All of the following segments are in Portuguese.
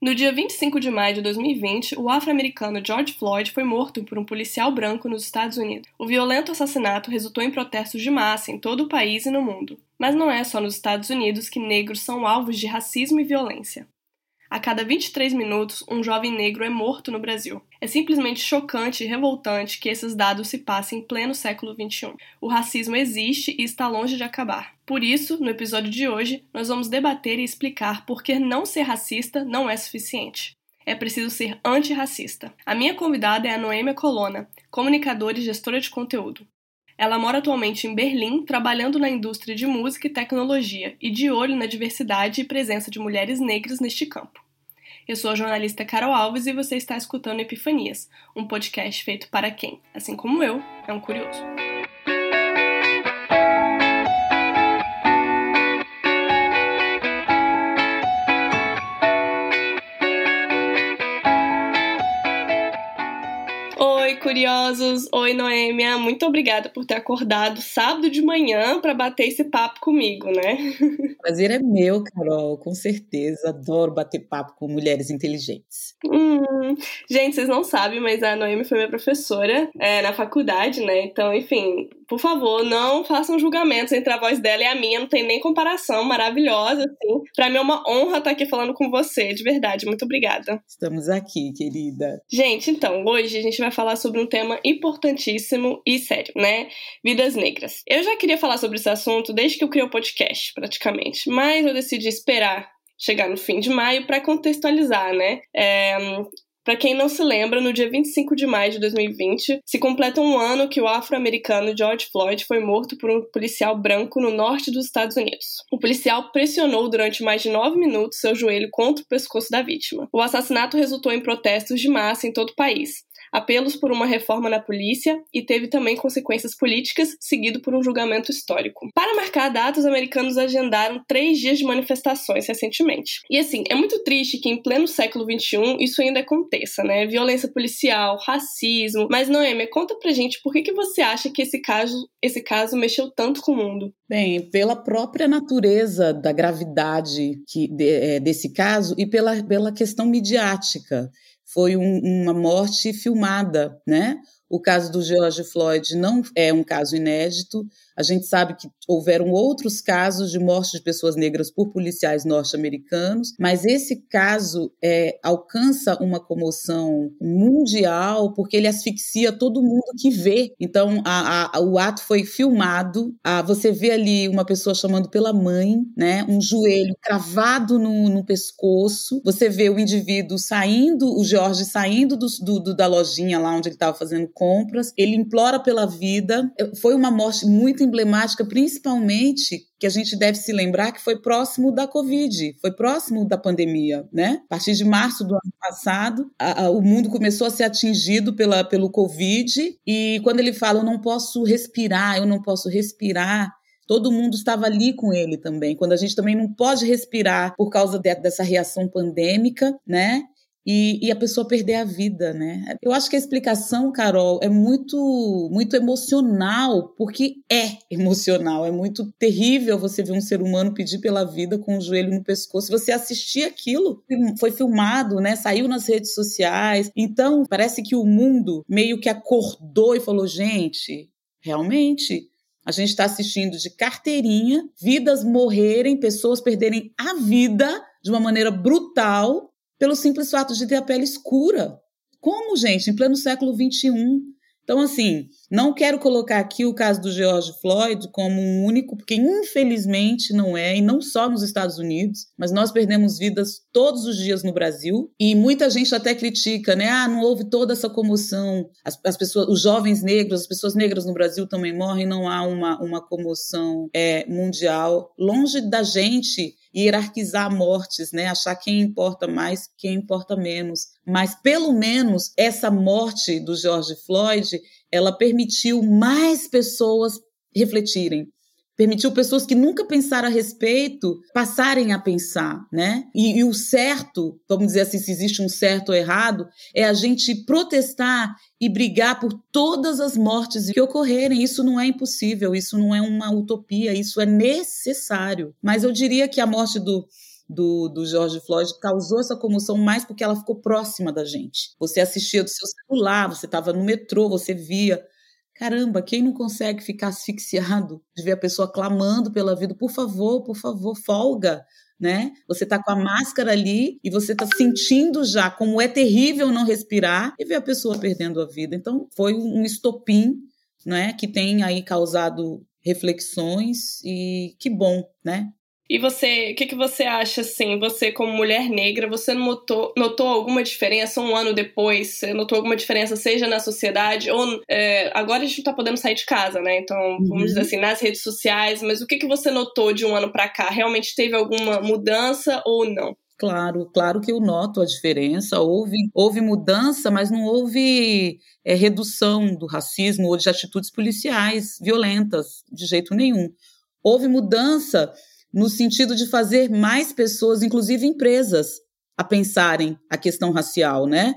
No dia 25 de maio de 2020, o afro-americano George Floyd foi morto por um policial branco nos Estados Unidos. O violento assassinato resultou em protestos de massa em todo o país e no mundo. Mas não é só nos Estados Unidos que negros são alvos de racismo e violência. A cada 23 minutos, um jovem negro é morto no Brasil. É simplesmente chocante e revoltante que esses dados se passem em pleno século XXI. O racismo existe e está longe de acabar. Por isso, no episódio de hoje, nós vamos debater e explicar por que não ser racista não é suficiente. É preciso ser antirracista. A minha convidada é a Noêmia Colonna, comunicadora e gestora de conteúdo. Ela mora atualmente em Berlim, trabalhando na indústria de música e tecnologia e de olho na diversidade e presença de mulheres negras neste campo. Eu sou a jornalista Carol Alves e você está escutando Epifanias, um podcast feito para quem, assim como eu, é um curioso. Curiosos! Oi, Noêmia! Muito obrigada por ter acordado sábado de manhã para bater esse papo comigo, né? Prazer é meu, Carol, com certeza. Adoro bater papo com mulheres inteligentes. Hum, gente, vocês não sabem, mas a Noemi foi minha professora é, na faculdade, né? Então, enfim, por favor, não façam julgamentos entre a voz dela e a minha, não tem nem comparação, maravilhosa, assim. Pra mim é uma honra estar aqui falando com você, de verdade. Muito obrigada. Estamos aqui, querida. Gente, então, hoje a gente vai falar sobre um tema importantíssimo e sério, né? Vidas negras. Eu já queria falar sobre esse assunto desde que eu criei o podcast, praticamente, mas eu decidi esperar chegar no fim de maio para contextualizar, né? É, para quem não se lembra, no dia 25 de maio de 2020, se completa um ano que o afro-americano George Floyd foi morto por um policial branco no norte dos Estados Unidos. O policial pressionou durante mais de nove minutos seu joelho contra o pescoço da vítima. O assassinato resultou em protestos de massa em todo o país apelos por uma reforma na polícia e teve também consequências políticas, seguido por um julgamento histórico. Para marcar a data, os americanos agendaram três dias de manifestações recentemente. E assim, é muito triste que em pleno século XXI isso ainda aconteça, né? Violência policial, racismo. Mas, Noêmia, conta pra gente por que, que você acha que esse caso, esse caso mexeu tanto com o mundo? Bem, pela própria natureza da gravidade que, de, é, desse caso e pela, pela questão midiática foi um, uma morte filmada, né? O caso do George Floyd não é um caso inédito. A gente sabe que houveram outros casos de morte de pessoas negras por policiais norte-americanos, mas esse caso é, alcança uma comoção mundial porque ele asfixia todo mundo que vê. Então, a, a, o ato foi filmado. A, você vê ali uma pessoa chamando pela mãe, né? Um joelho cravado no, no pescoço. Você vê o indivíduo saindo, o George saindo do, do, da lojinha lá onde ele estava fazendo compras. Ele implora pela vida. Foi uma morte muito emblemática, principalmente que a gente deve se lembrar que foi próximo da Covid, foi próximo da pandemia, né? A partir de março do ano passado, a, a, o mundo começou a ser atingido pela, pelo Covid, e quando ele fala, eu não posso respirar, eu não posso respirar, todo mundo estava ali com ele também. Quando a gente também não pode respirar por causa de, dessa reação pandêmica, né? E, e, a pessoa perder a vida, né? Eu acho que a explicação, Carol, é muito, muito emocional, porque é emocional, é muito terrível você ver um ser humano pedir pela vida com o joelho no pescoço. Você assistir aquilo, foi filmado, né? Saiu nas redes sociais. Então, parece que o mundo meio que acordou e falou: gente, realmente a gente está assistindo de carteirinha, vidas morrerem, pessoas perderem a vida de uma maneira brutal pelo simples fato de ter a pele escura. Como, gente, em pleno século XXI? Então, assim, não quero colocar aqui o caso do George Floyd como um único, porque infelizmente não é, e não só nos Estados Unidos, mas nós perdemos vidas todos os dias no Brasil, e muita gente até critica, né? Ah, não houve toda essa comoção, as, as pessoas, os jovens negros, as pessoas negras no Brasil também morrem, não há uma, uma comoção é, mundial. Longe da gente hierarquizar mortes, né? Achar quem importa mais, quem importa menos. Mas pelo menos essa morte do George Floyd, ela permitiu mais pessoas refletirem, permitiu pessoas que nunca pensaram a respeito passarem a pensar, né? E, e, o certo, vamos dizer assim, se existe um certo ou errado, é a gente protestar e brigar por todas as mortes que ocorrerem. Isso não é impossível, isso não é uma utopia, isso é necessário. Mas eu diria que a morte do do, do George Floyd causou essa comoção mais porque ela ficou próxima da gente. Você assistia do seu celular, você estava no metrô, você via. Caramba, quem não consegue ficar asfixiado de ver a pessoa clamando pela vida? Por favor, por favor, folga, né? Você está com a máscara ali e você está sentindo já como é terrível não respirar e ver a pessoa perdendo a vida. Então, foi um estopim, né, que tem aí causado reflexões e que bom, né? E você, o que, que você acha, assim, você como mulher negra, você notou, notou alguma diferença um ano depois? Você notou alguma diferença, seja na sociedade ou... É, agora a gente não tá podendo sair de casa, né? Então, vamos uhum. dizer assim, nas redes sociais, mas o que, que você notou de um ano para cá? Realmente teve alguma mudança ou não? Claro, claro que eu noto a diferença. Houve, houve mudança, mas não houve é, redução do racismo ou de atitudes policiais violentas, de jeito nenhum. Houve mudança no sentido de fazer mais pessoas, inclusive empresas, a pensarem a questão racial, né?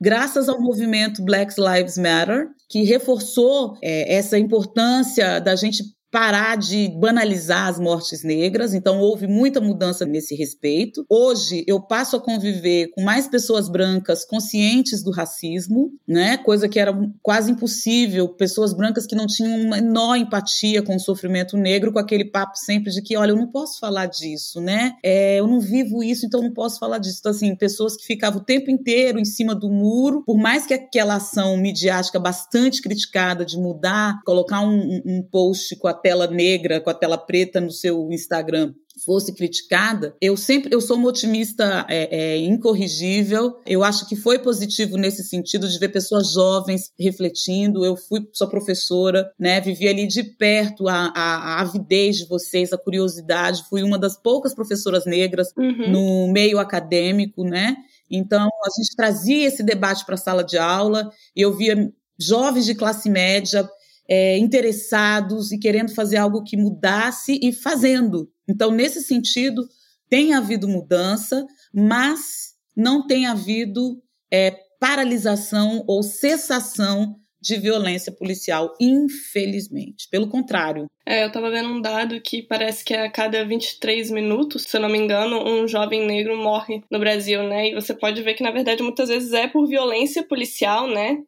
Graças ao movimento Black Lives Matter, que reforçou é, essa importância da gente parar de banalizar as mortes negras, então houve muita mudança nesse respeito. Hoje eu passo a conviver com mais pessoas brancas conscientes do racismo, né? Coisa que era quase impossível, pessoas brancas que não tinham uma menor empatia com o sofrimento negro, com aquele papo sempre de que, olha, eu não posso falar disso, né? É, eu não vivo isso, então não posso falar disso. Então, assim, pessoas que ficavam o tempo inteiro em cima do muro, por mais que aquela ação midiática bastante criticada de mudar, colocar um, um, um post com a tela negra, com a tela preta no seu Instagram fosse criticada, eu sempre eu sou uma otimista é, é, incorrigível. Eu acho que foi positivo nesse sentido de ver pessoas jovens refletindo. Eu fui sua professora, né? Vivi ali de perto a, a, a avidez de vocês, a curiosidade. Fui uma das poucas professoras negras uhum. no meio acadêmico, né? Então a gente trazia esse debate para a sala de aula. E eu via jovens de classe média é, interessados e querendo fazer algo que mudasse e fazendo. Então, nesse sentido, tem havido mudança, mas não tem havido é, paralisação ou cessação de violência policial, infelizmente. Pelo contrário. É, eu estava vendo um dado que parece que a cada 23 minutos, se eu não me engano, um jovem negro morre no Brasil, né? E você pode ver que, na verdade, muitas vezes é por violência policial, né?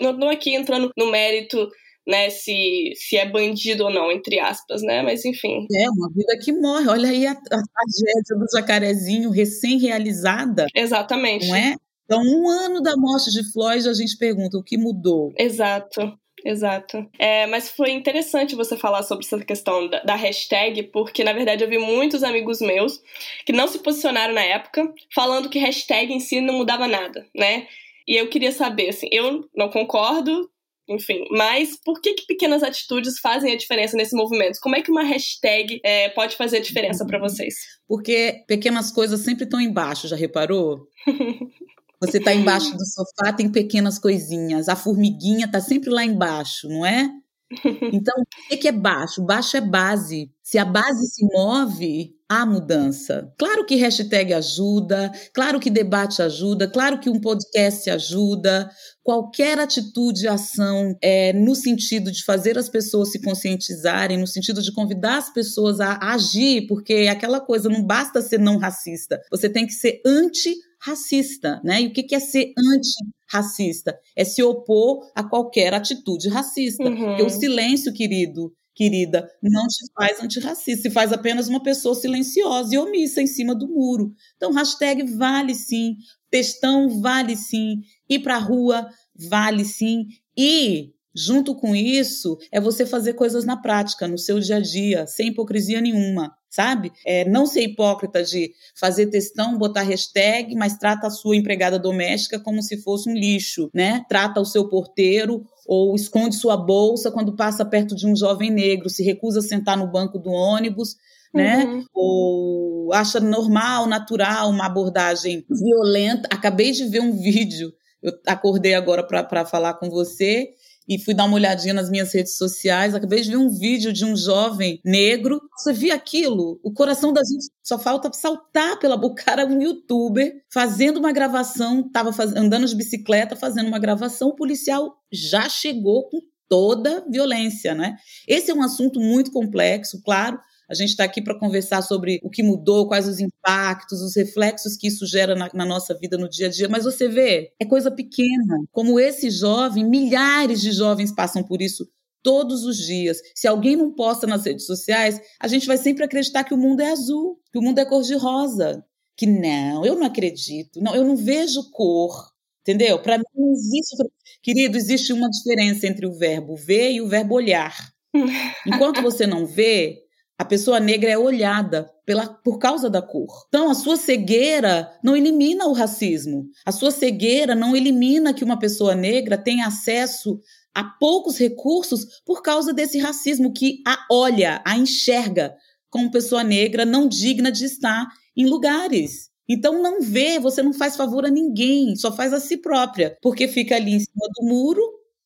Não, não aqui entrando no mérito né, se, se é bandido ou não, entre aspas, né? Mas enfim. É, uma vida que morre. Olha aí a, a tragédia do jacarezinho recém-realizada. Exatamente. Não é? Então, um ano da morte de Floyd, a gente pergunta o que mudou. Exato. Exato. É, mas foi interessante você falar sobre essa questão da, da, hashtag, porque na verdade eu vi muitos amigos meus que não se posicionaram na época, falando que hashtag em si não mudava nada, né? E eu queria saber, assim, eu não concordo, enfim, mas por que, que pequenas atitudes fazem a diferença nesse movimento? Como é que uma hashtag é, pode fazer a diferença para vocês? Porque pequenas coisas sempre estão embaixo, já reparou? Você está embaixo do sofá, tem pequenas coisinhas. A formiguinha está sempre lá embaixo, não é? Então, o que é baixo? Baixo é base. Se a base se move, há mudança. Claro que hashtag ajuda, claro que debate ajuda, claro que um podcast ajuda. Qualquer atitude, ação é, no sentido de fazer as pessoas se conscientizarem, no sentido de convidar as pessoas a agir, porque aquela coisa não basta ser não racista, você tem que ser anti racista, né? E o que é ser antirracista? É se opor a qualquer atitude racista. Uhum. Porque o silêncio, querido, querida, não te faz antirracista, se faz apenas uma pessoa silenciosa e omissa em cima do muro. Então, hashtag vale sim, textão vale sim, ir para a rua vale sim, e junto com isso é você fazer coisas na prática, no seu dia a dia, sem hipocrisia nenhuma sabe? É, não ser hipócrita de fazer textão, botar hashtag, mas trata a sua empregada doméstica como se fosse um lixo, né? Trata o seu porteiro ou esconde sua bolsa quando passa perto de um jovem negro, se recusa a sentar no banco do ônibus, né? Uhum. Ou acha normal, natural uma abordagem violenta. Acabei de ver um vídeo, eu acordei agora para falar com você e fui dar uma olhadinha nas minhas redes sociais. Acabei de ver um vídeo de um jovem negro. Você viu aquilo? O coração da gente só falta saltar pela boca. O cara, um youtuber, fazendo uma gravação, estava faz... andando de bicicleta, fazendo uma gravação. O policial já chegou com toda violência, né? Esse é um assunto muito complexo, claro. A gente está aqui para conversar sobre o que mudou, quais os impactos, os reflexos que isso gera na, na, nossa vida no dia a dia. Mas você vê, é coisa pequena. Como esse jovem, milhares de jovens passam por isso todos os dias. Se alguém não posta nas redes sociais, a gente vai sempre acreditar que o mundo é azul, que o mundo é cor de rosa. Que não, eu não acredito. Não, eu não vejo cor. Entendeu? Para mim não existe. Querido, existe uma diferença entre o verbo ver e o verbo olhar. Enquanto você não vê, a pessoa negra é olhada pela, por causa da cor. Então, a sua cegueira não elimina o racismo. A sua cegueira não elimina que uma pessoa negra tenha acesso a poucos recursos por causa desse racismo que a olha, a enxerga como pessoa negra não digna de estar em lugares. Então não vê, você não faz favor a ninguém, só faz a si própria, porque fica ali em cima do muro,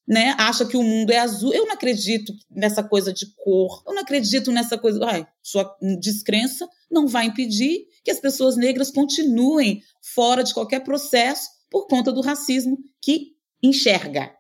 né? Acha que o mundo é azul. Eu não acredito nessa coisa de cor. Eu não acredito nessa coisa. Ai, sua descrença não vai impedir que as pessoas negras continuem fora de qualquer processo por conta do racismo que enxerga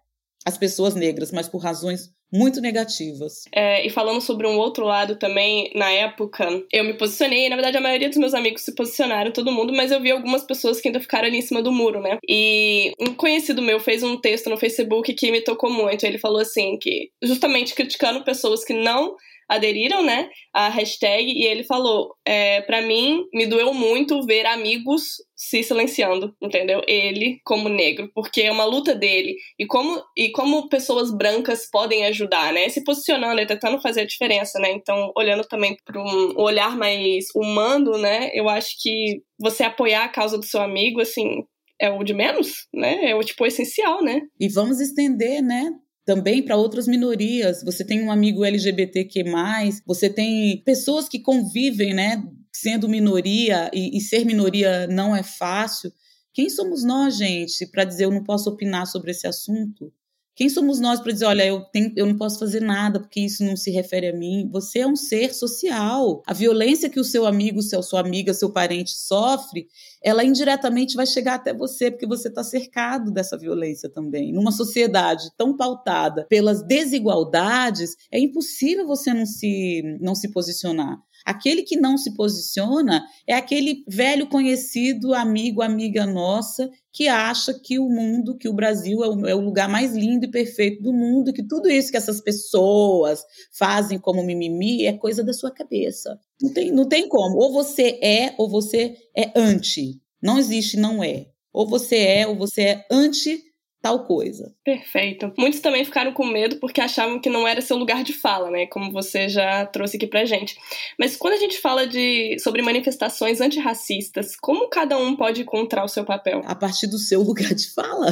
as pessoas negras, mas por razões muito negativas. É, e falando sobre um outro lado também, na época, eu me posicionei, na verdade a maioria dos meus amigos se posicionaram, todo mundo, mas eu vi algumas pessoas que ainda ficaram ali em cima do muro, né? E um conhecido meu fez um texto no Facebook que me tocou muito. Ele falou assim que justamente criticando pessoas que não aderiram, né, a hashtag, e ele falou, é, para mim, me doeu muito ver amigos se silenciando, entendeu? Ele como negro, porque é uma luta dele e como e como pessoas brancas podem ajudar, né? Se posicionando e tentando fazer a diferença, né? Então, olhando também para um olhar mais humano, né? Eu acho que você apoiar a causa do seu amigo, assim, é o de menos, né? É o tipo essencial, né? E vamos estender, né? Também para outras minorias. Você tem um amigo LGBTQ+, você tem pessoas que convivem, né, sendo minoria e, e ser minoria não é fácil. Quem somos nós, gente, para dizer eu não posso opinar sobre esse assunto? Quem somos nós para dizer, olha, eu, tenho, eu não posso fazer nada porque isso não se refere a mim? Você é um ser social. A violência que o seu amigo, seu, sua amiga, seu parente sofre, ela indiretamente vai chegar até você porque você está cercado dessa violência também. Numa sociedade tão pautada pelas desigualdades, é impossível você não se, não se posicionar. Aquele que não se posiciona é aquele velho conhecido, amigo, amiga nossa, que acha que o mundo, que o Brasil é o, é o, lugar mais lindo e perfeito do mundo, que tudo isso que essas pessoas fazem como mimimi é coisa da sua cabeça. Não tem, não tem como. Ou você é, ou você é anti. Não existe não é. Ou você é, ou você é anti tal coisa. Perfeito. Muitos também ficaram com medo porque achavam que não era seu lugar de fala, né? Como você já trouxe aqui pra gente. Mas quando a gente fala de sobre manifestações antirracistas, como cada um pode encontrar o seu papel? A partir do seu lugar de fala.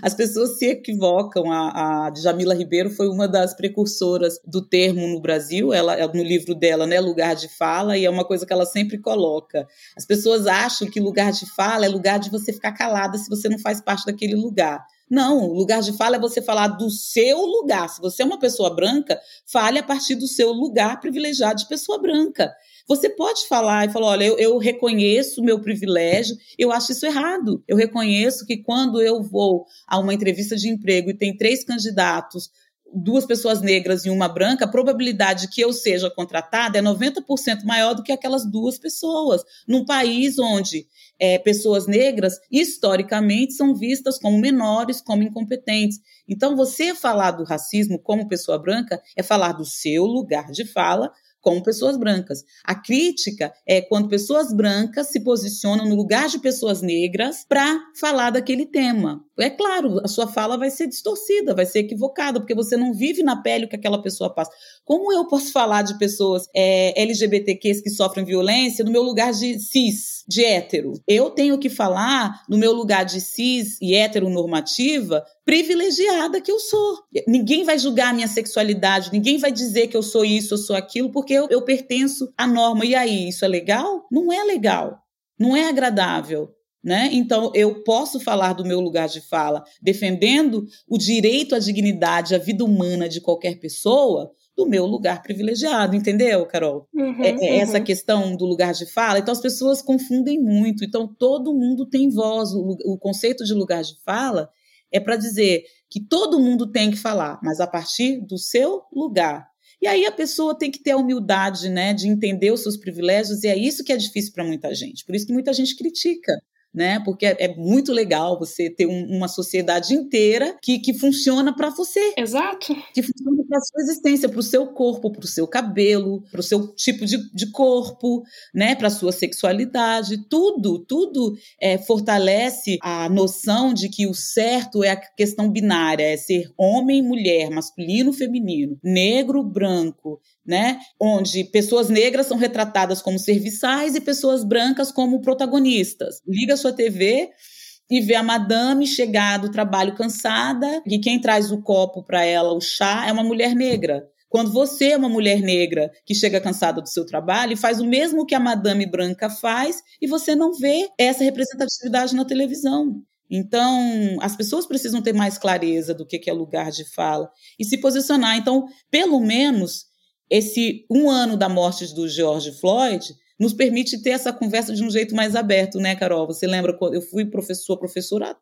As pessoas se equivocam. A, a Jamila Ribeiro foi uma das precursoras do termo no Brasil. Ela no livro dela, né, lugar de fala, e é uma coisa que ela sempre coloca. As pessoas acham que lugar de fala é lugar de você ficar calada se você não faz parte daquele lugar. Não, o lugar de fala é você falar do seu lugar. Se você é uma pessoa branca, fale a partir do seu lugar privilegiado de pessoa branca. Você pode falar e falar: olha, eu, eu reconheço o meu privilégio, eu acho isso errado. Eu reconheço que quando eu vou a uma entrevista de emprego e tem três candidatos duas pessoas negras e uma branca, a probabilidade que eu seja contratada é 90% maior do que aquelas duas pessoas. Num país onde é, pessoas negras, historicamente, são vistas como menores, como incompetentes. Então, você falar do racismo como pessoa branca é falar do seu lugar de fala como pessoas brancas. A crítica é quando pessoas brancas se posicionam no lugar de pessoas negras para falar daquele tema. É claro, a sua fala vai ser distorcida, vai ser equivocada, porque você não vive na pele o que aquela pessoa passa. Como eu posso falar de pessoas é, LGBTQs que sofrem violência no meu lugar de cis, de hétero? Eu tenho que falar no meu lugar de cis e heteronormativa privilegiada que eu sou. Ninguém vai julgar a minha sexualidade, ninguém vai dizer que eu sou isso, eu sou aquilo, porque eu, eu pertenço à norma. E aí, isso é legal? Não é legal. Não é agradável. Né? Então, eu posso falar do meu lugar de fala, defendendo o direito à dignidade, à vida humana de qualquer pessoa, do meu lugar privilegiado, entendeu, Carol? Uhum, é, é uhum. essa questão do lugar de fala. Então, as pessoas confundem muito. Então, todo mundo tem voz. O, o conceito de lugar de fala é para dizer que todo mundo tem que falar, mas a partir do seu lugar. E aí a pessoa tem que ter a humildade, né, de entender os seus privilégios, e é isso que é difícil para muita gente. Por isso que muita gente critica né? Porque é, é muito legal você ter um, uma sociedade inteira que, que funciona para você. Exato. Que funciona para sua existência, para o seu corpo, para o seu cabelo, para o seu tipo de, de corpo, né? Para sua sexualidade, tudo, tudo é, fortalece a noção de que o certo é a questão binária, é ser homem, mulher, masculino, feminino, negro, branco, né? Onde pessoas negras são retratadas como serviçais e pessoas brancas como protagonistas. Liga sua TV e vê a madame chegar do trabalho cansada e quem traz o copo para ela, o chá, é uma mulher negra. Quando você é uma mulher negra que chega cansada do seu trabalho e faz o mesmo que a madame branca faz e você não vê essa representatividade na televisão. Então, as pessoas precisam ter mais clareza do que é lugar de fala e se posicionar. Então, pelo menos, esse um ano da morte do George Floyd nos permite ter essa conversa de um jeito mais aberto, né, Carol? Você lembra quando eu fui professor, professora,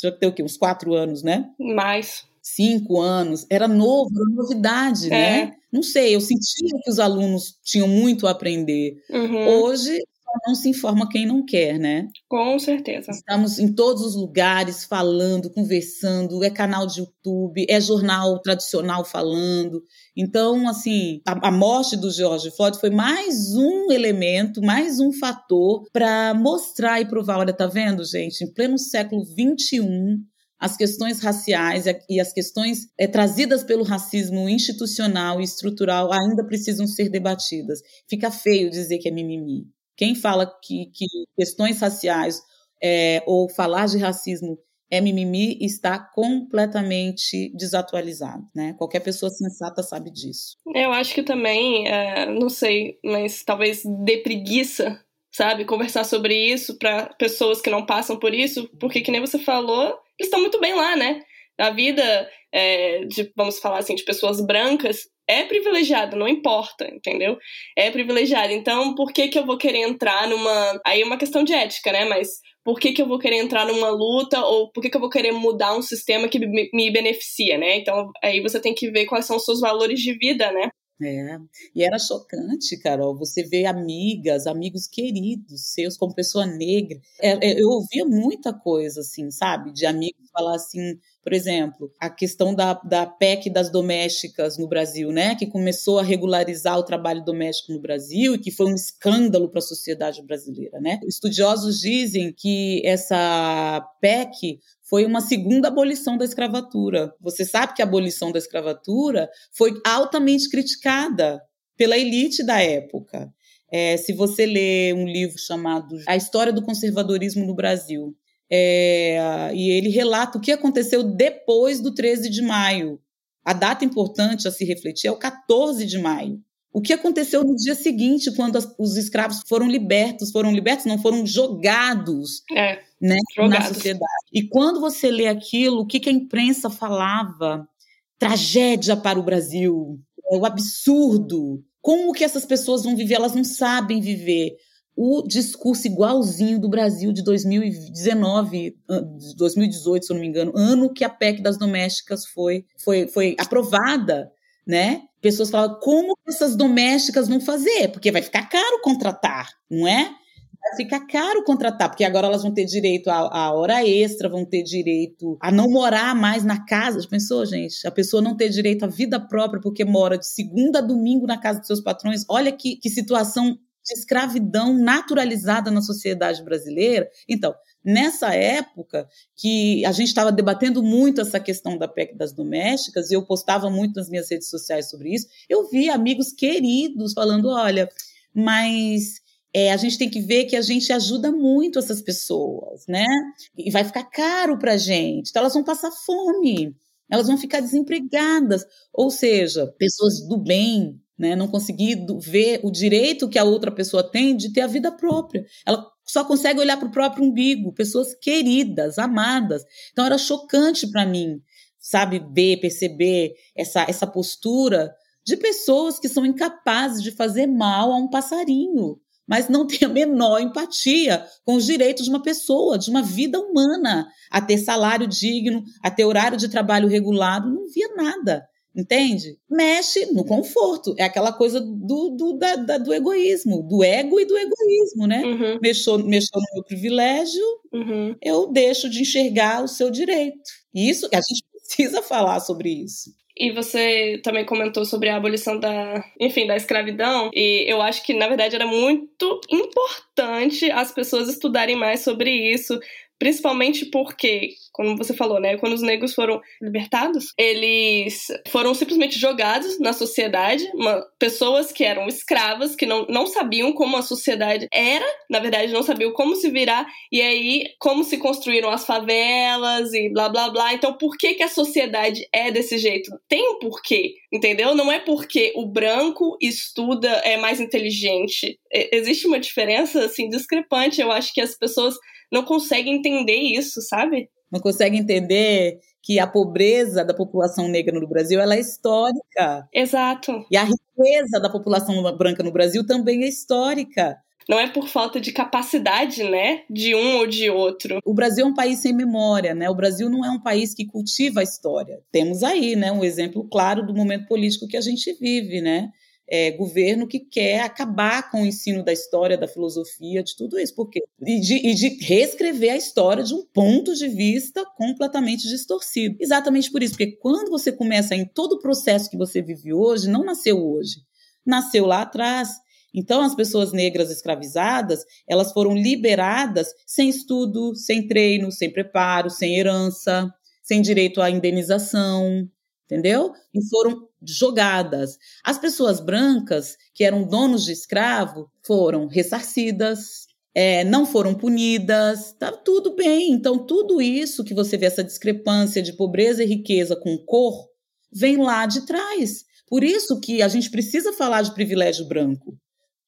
já tem o quê? Uns quatro anos, né? Mais. Cinco anos. Era novo, era novidade, né? é. né? Não sei, eu sentia que os alunos tinham muito a aprender. Uhum. Hoje, não se informa quem não quer, né? Com certeza. Estamos em todos os lugares falando, conversando, é canal de YouTube, é jornal tradicional falando. Então, assim, a, a morte do George Floyd foi mais um elemento, mais um fator para mostrar e provar, olha, tá vendo, gente, em pleno século 21, as questões raciais e as questões é, trazidas pelo racismo institucional e estrutural ainda precisam ser debatidas. Fica feio dizer que é mimimi. Quem fala que, que questões raciais é, ou falar de racismo é mimimi está completamente desatualizado, né? Qualquer pessoa sensata sabe disso. Eu acho que também, é, não sei, mas talvez dê preguiça, sabe, conversar sobre isso para pessoas que não passam por isso, porque que nem você falou, eles estão muito bem lá, né? A vida é, de, vamos falar assim, de pessoas brancas é privilegiada, não importa, entendeu? É privilegiada. Então, por que que eu vou querer entrar numa. Aí é uma questão de ética, né? Mas por que que eu vou querer entrar numa luta ou por que que eu vou querer mudar um sistema que me beneficia, né? Então, aí você tem que ver quais são os seus valores de vida, né? É, e era chocante, Carol, você vê amigas, amigos queridos seus como pessoa negra. É, é, eu ouvia muita coisa, assim, sabe? De amigos falar assim, por exemplo, a questão da, da PEC das domésticas no Brasil, né? Que começou a regularizar o trabalho doméstico no Brasil e que foi um escândalo para a sociedade brasileira, né? Estudiosos dizem que essa PEC foi uma segunda abolição da escravatura. Você sabe que a abolição da escravatura foi altamente criticada pela elite da época. É, se você lê um livro chamado A História do Conservadorismo no Brasil, é, e ele relata o que aconteceu depois do 13 de maio. A data importante a se refletir é o 14 de maio. O que aconteceu no dia seguinte, quando as, os escravos foram libertos? Foram libertos, não foram jogados, é, né, jogados. na sociedade. E quando você lê aquilo, o que, que a imprensa falava? Tragédia para o Brasil, é o absurdo. Como que essas pessoas vão viver? Elas não sabem viver o discurso igualzinho do Brasil de 2019, 2018, se eu não me engano, ano que a PEC das domésticas foi, foi, foi aprovada, né? Pessoas falam, como essas domésticas vão fazer? Porque vai ficar caro contratar, não é? Vai ficar caro contratar, porque agora elas vão ter direito à, hora extra, vão ter direito a não morar mais na casa. Já pensou, gente? A pessoa não ter direito à vida própria porque mora de segunda a domingo na casa dos seus patrões. Olha que, que situação de escravidão naturalizada na sociedade brasileira. Então, nessa época que a gente estava debatendo muito essa questão da PEC das domésticas, e eu postava muito nas minhas redes sociais sobre isso, eu vi amigos queridos falando: olha, mas é, a gente tem que ver que a gente ajuda muito essas pessoas, né? E vai ficar caro para a gente, então elas vão passar fome, elas vão ficar desempregadas. Ou seja, pessoas do bem, né? Não conseguir ver o direito que a outra pessoa tem de ter a vida própria. Ela só consegue olhar para o próprio umbigo, pessoas queridas, amadas. Então era chocante para mim, sabe, ver, perceber essa, essa postura de pessoas que são incapazes de fazer mal a um passarinho, mas não têm a menor empatia com os direitos de uma pessoa, de uma vida humana, a ter salário digno, a ter horário de trabalho regulado, não via nada Entende? Mexe no conforto. É aquela coisa do, do, da, da, do egoísmo, do ego e do egoísmo, né? Uhum. Mexeu, mexeu no meu privilégio, Uhum. eu deixo de enxergar o seu direito. Isso, a gente precisa falar sobre isso. E você também comentou sobre a abolição da, enfim, da escravidão, e eu acho que na verdade era muito importante as pessoas estudarem mais sobre isso, Principalmente porque, como você falou, né, quando os negros foram libertados, eles foram simplesmente jogados na sociedade, uma, pessoas que eram escravas, que não, não sabiam como a sociedade era, na verdade não sabiam como se virar, e aí como se construíram as favelas e blá blá blá. Então por que, que a sociedade é desse jeito? Tem um porquê, entendeu? Não é porque o branco estuda, é mais inteligente. existe uma diferença, assim, discrepante. Eu acho que as pessoas não consegue entender isso, sabe? Não consegue entender que a pobreza da população negra no Brasil ela é histórica. Exato. E a riqueza da população branca no Brasil também é histórica. Não é por falta de capacidade, né, de um ou de outro. O Brasil é um país sem memória, né? O Brasil não é um país que cultiva a história. Temos aí, né, um exemplo claro do momento político que a gente vive, né? É, governo que quer acabar com o ensino da história, da filosofia, de tudo isso. Por quê? E de, e de reescrever a história de um ponto de vista completamente distorcido. Exatamente por isso, porque quando você começa em todo o processo que você vive hoje, não nasceu hoje, nasceu lá atrás. Então, as pessoas negras escravizadas, elas foram liberadas sem estudo, sem treino, sem preparo, sem herança, sem direito à indenização, entendeu? E foram jogadas. As pessoas brancas, que eram donos de escravo, foram ressarcidas, é, não foram punidas, tá tudo bem. Então, tudo isso que você vê, essa discrepância de pobreza e riqueza com cor, vem lá de trás. Por isso que a gente precisa falar de privilégio branco.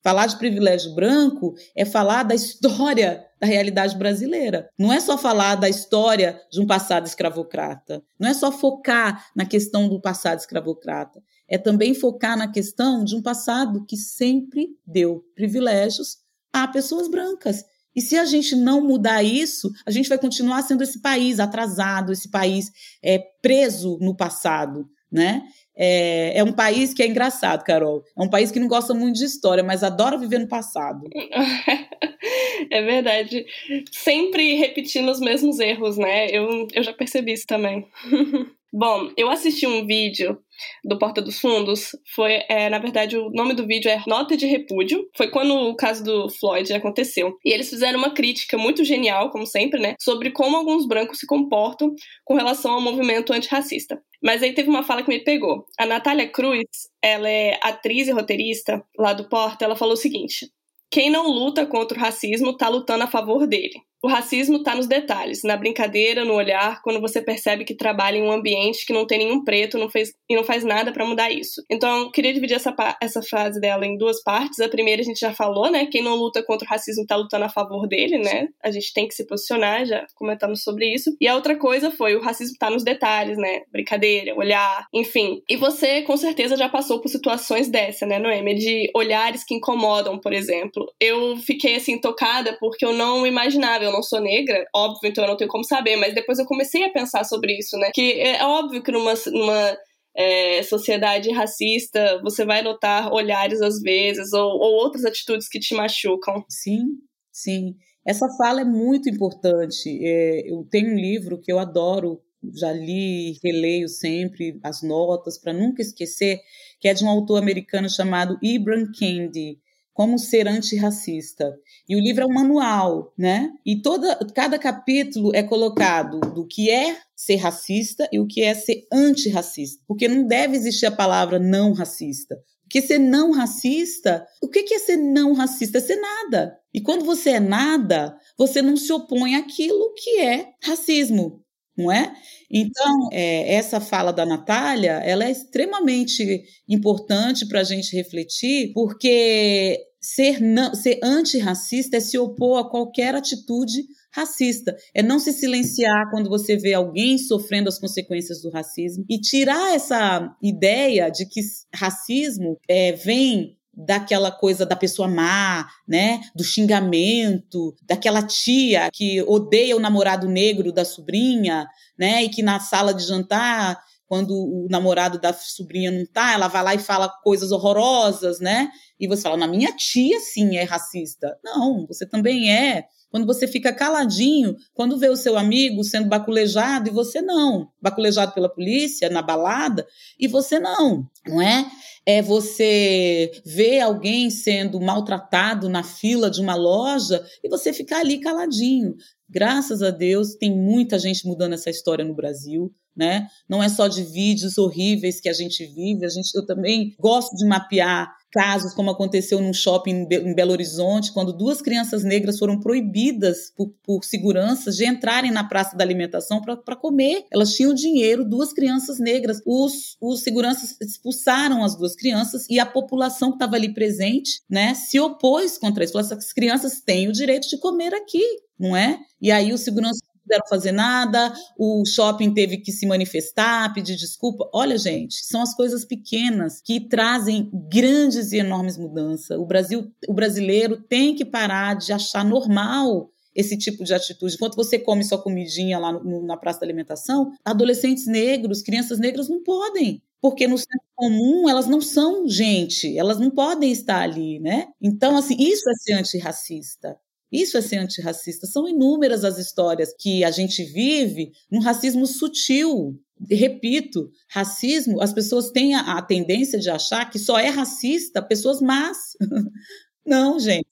Falar de privilégio branco é falar da história da realidade brasileira. Não é só falar da história de um passado escravocrata. Não é só focar na questão do passado escravocrata. É também focar na questão de um passado que sempre deu privilégios a pessoas brancas. E se a gente não mudar isso, a gente vai continuar sendo esse país atrasado, esse país é, preso no passado, né? É, é, um país que é engraçado, Carol. É um país que não gosta muito de história, mas adora viver no passado. é verdade. Sempre repetindo os mesmos erros, né? Eu, eu já percebi isso também. Bom, eu assisti um vídeo do Porta dos Fundos. Foi, é, na verdade, o nome do vídeo é Nota de Repúdio. Foi quando o caso do Floyd aconteceu. E eles fizeram uma crítica muito genial, como sempre, né? Sobre como alguns brancos se comportam com relação ao movimento antirracista. Mas aí teve uma fala que me pegou. A Natália Cruz, ela é atriz e roteirista lá do Porta, ela falou o seguinte: quem não luta contra o racismo está lutando a favor dele. O racismo está nos detalhes, na brincadeira, no olhar, quando você percebe que trabalha em um ambiente que não tem nenhum preto não fez, e não faz nada para mudar isso. Então, queria dividir essa, essa frase dela em duas partes. A primeira a gente já falou, né? Quem não luta contra o racismo está lutando a favor dele, né? A gente tem que se posicionar, já comentamos sobre isso. E a outra coisa foi o racismo está nos detalhes, né? Brincadeira, olhar, enfim. E você, com certeza, já passou por situações dessa, né, Noemi? De olhares que incomodam, por exemplo. Eu fiquei, assim, tocada porque eu não imaginava eu não sou negra, óbvio, então eu não tenho como saber, mas depois eu comecei a pensar sobre isso, né? Que é óbvio que numa, numa é, sociedade racista você vai notar olhares às vezes ou, ou outras atitudes que te machucam. Sim, sim. Essa fala é muito importante. É, eu tenho um livro que eu adoro, já li, releio sempre as notas para nunca esquecer, que é de um autor americano chamado Ibram Kendi como ser antirracista. E o livro é um manual, né? E toda, cada capítulo é colocado do que é ser racista e o que é ser antirracista. Porque não deve existir a palavra não racista. Porque ser não racista, o que é ser não racista? É ser nada. E quando você é nada, você não se opõe àquilo que é racismo, não é? Então, é, essa fala da Natália, ela é extremamente importante para a gente refletir, porque ser, ser antirracista é se opor a qualquer atitude racista. É não se silenciar quando você vê alguém sofrendo as consequências do racismo e tirar essa ideia de que racismo é, vem daquela coisa da pessoa má, né, do xingamento, daquela tia que odeia o namorado negro da sobrinha, né, e que na sala de jantar quando o namorado da sobrinha não tá, ela vai lá e fala coisas horrorosas, né? E você fala, na minha tia sim é racista. Não, você também é. Quando você fica caladinho, quando vê o seu amigo sendo baculejado e você não, baculejado pela polícia na balada e você não, não é? É você ver alguém sendo maltratado na fila de uma loja e você ficar ali caladinho. Graças a Deus, tem muita gente mudando essa história no Brasil. Né? Não é só de vídeos horríveis que a gente vive, a gente, eu também gosto de mapear casos como aconteceu num shopping em Belo Horizonte, quando duas crianças negras foram proibidas por, por seguranças de entrarem na praça da alimentação para comer. Elas tinham dinheiro, duas crianças negras. Os, os seguranças expulsaram as duas crianças e a população que estava ali presente né, se opôs contra isso. Falou, essas crianças têm o direito de comer aqui, não é? E aí os seguranças puderam fazer nada, o shopping teve que se manifestar, pedir desculpa. Olha, gente, são as coisas pequenas que trazem grandes e enormes mudanças. O Brasil, o brasileiro tem que parar de achar normal esse tipo de atitude. Enquanto você come sua comidinha lá no, na praça da alimentação, adolescentes negros, crianças negras não podem. Porque no centro comum elas não são gente, elas não podem estar ali, né? Então, assim, isso é ser antirracista. Isso é ser antirracista. São inúmeras as histórias que a gente vive num racismo sutil. Repito, racismo, as pessoas têm a, a tendência de achar que só é racista pessoas más. Não, gente.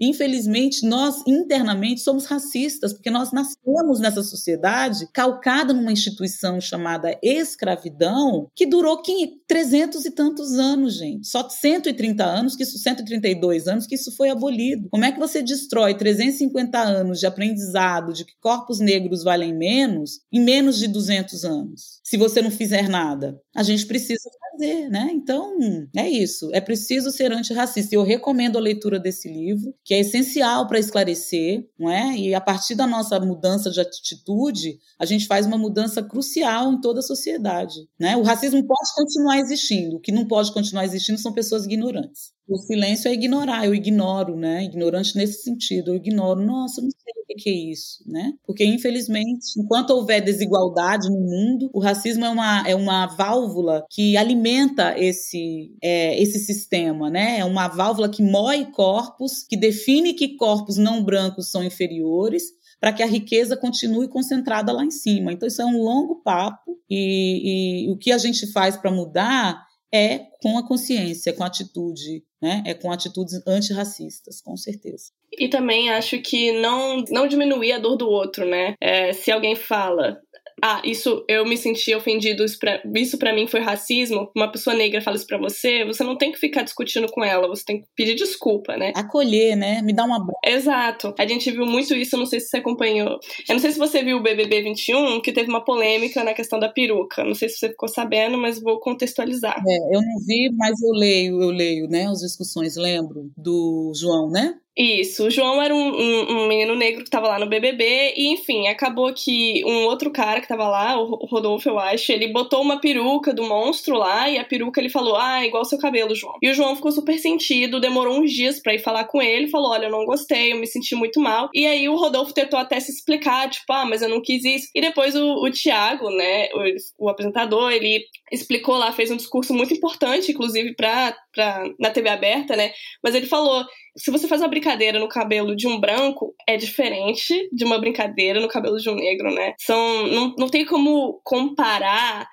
Infelizmente, nós internamente somos racistas, porque nós nascemos nessa sociedade calcada numa instituição chamada escravidão, que durou 300 e tantos anos, gente. Só 130 anos, que isso, 132 anos que isso foi abolido. Como é que você destrói 350 anos de aprendizado de que corpos negros valem menos em menos de 200 anos? Se você não fizer nada. A gente precisa fazer, né? Então, é isso. É preciso ser antirracista. Eu recomendo a leitura desse livro, que é essencial para esclarecer, não é? E a partir da nossa mudança de atitude, a gente faz uma mudança crucial em toda a sociedade, né? O racismo pode continuar existindo, o que não pode continuar existindo são pessoas ignorantes. O silêncio é ignorar, eu ignoro, né? Ignorante nesse sentido, eu ignoro, nossa, não sei o que é isso, né? Porque, infelizmente, enquanto houver desigualdade no mundo, o racismo é uma, é uma válvula que alimenta esse, é, esse sistema, né? É uma válvula que moe corpos, que define que corpos não brancos são inferiores, para que a riqueza continue concentrada lá em cima. Então, isso é um longo papo, e, e o que a gente faz para mudar é com a consciência, com a atitude, né? É com atitudes antirracistas, com certeza. E também acho que não, não diminuir a dor do outro, né? É, se alguém fala, ah, isso eu me senti ofendido, isso pra, isso pra mim foi racismo, uma pessoa negra fala isso pra você, você não tem que ficar discutindo com ela, você tem que pedir desculpa, né? Acolher, né? Me dá uma Exato. A gente viu muito isso, não sei se você acompanhou. Eu não sei se você viu o BBB 21, que teve uma polêmica na questão da peruca. Não sei se você ficou sabendo, mas vou contextualizar. É, eu não vi, mas eu leio, eu leio, né, as discussões, lembro do João, né? Isso, o João era um, um, um menino negro que tava lá no BBB, e enfim, acabou que um outro cara que tava lá, o Rodolfo, eu acho, ele botou uma peruca do monstro lá, e a peruca ele falou, ah, igual seu cabelo, João. E o João ficou super sentido, demorou uns dias pra ir falar com ele, falou, olha, eu não gostei, eu me senti muito mal. E aí o Rodolfo tentou até se explicar, tipo, ah, mas eu não quis isso. E depois o, o Thiago, né, o, o apresentador, ele explicou lá, fez um discurso muito importante, inclusive, pra, pra, na TV aberta, né, mas ele falou se você faz uma brincadeira no cabelo de um branco, é diferente de uma brincadeira no cabelo de um negro, né? São, não, não tem como comparar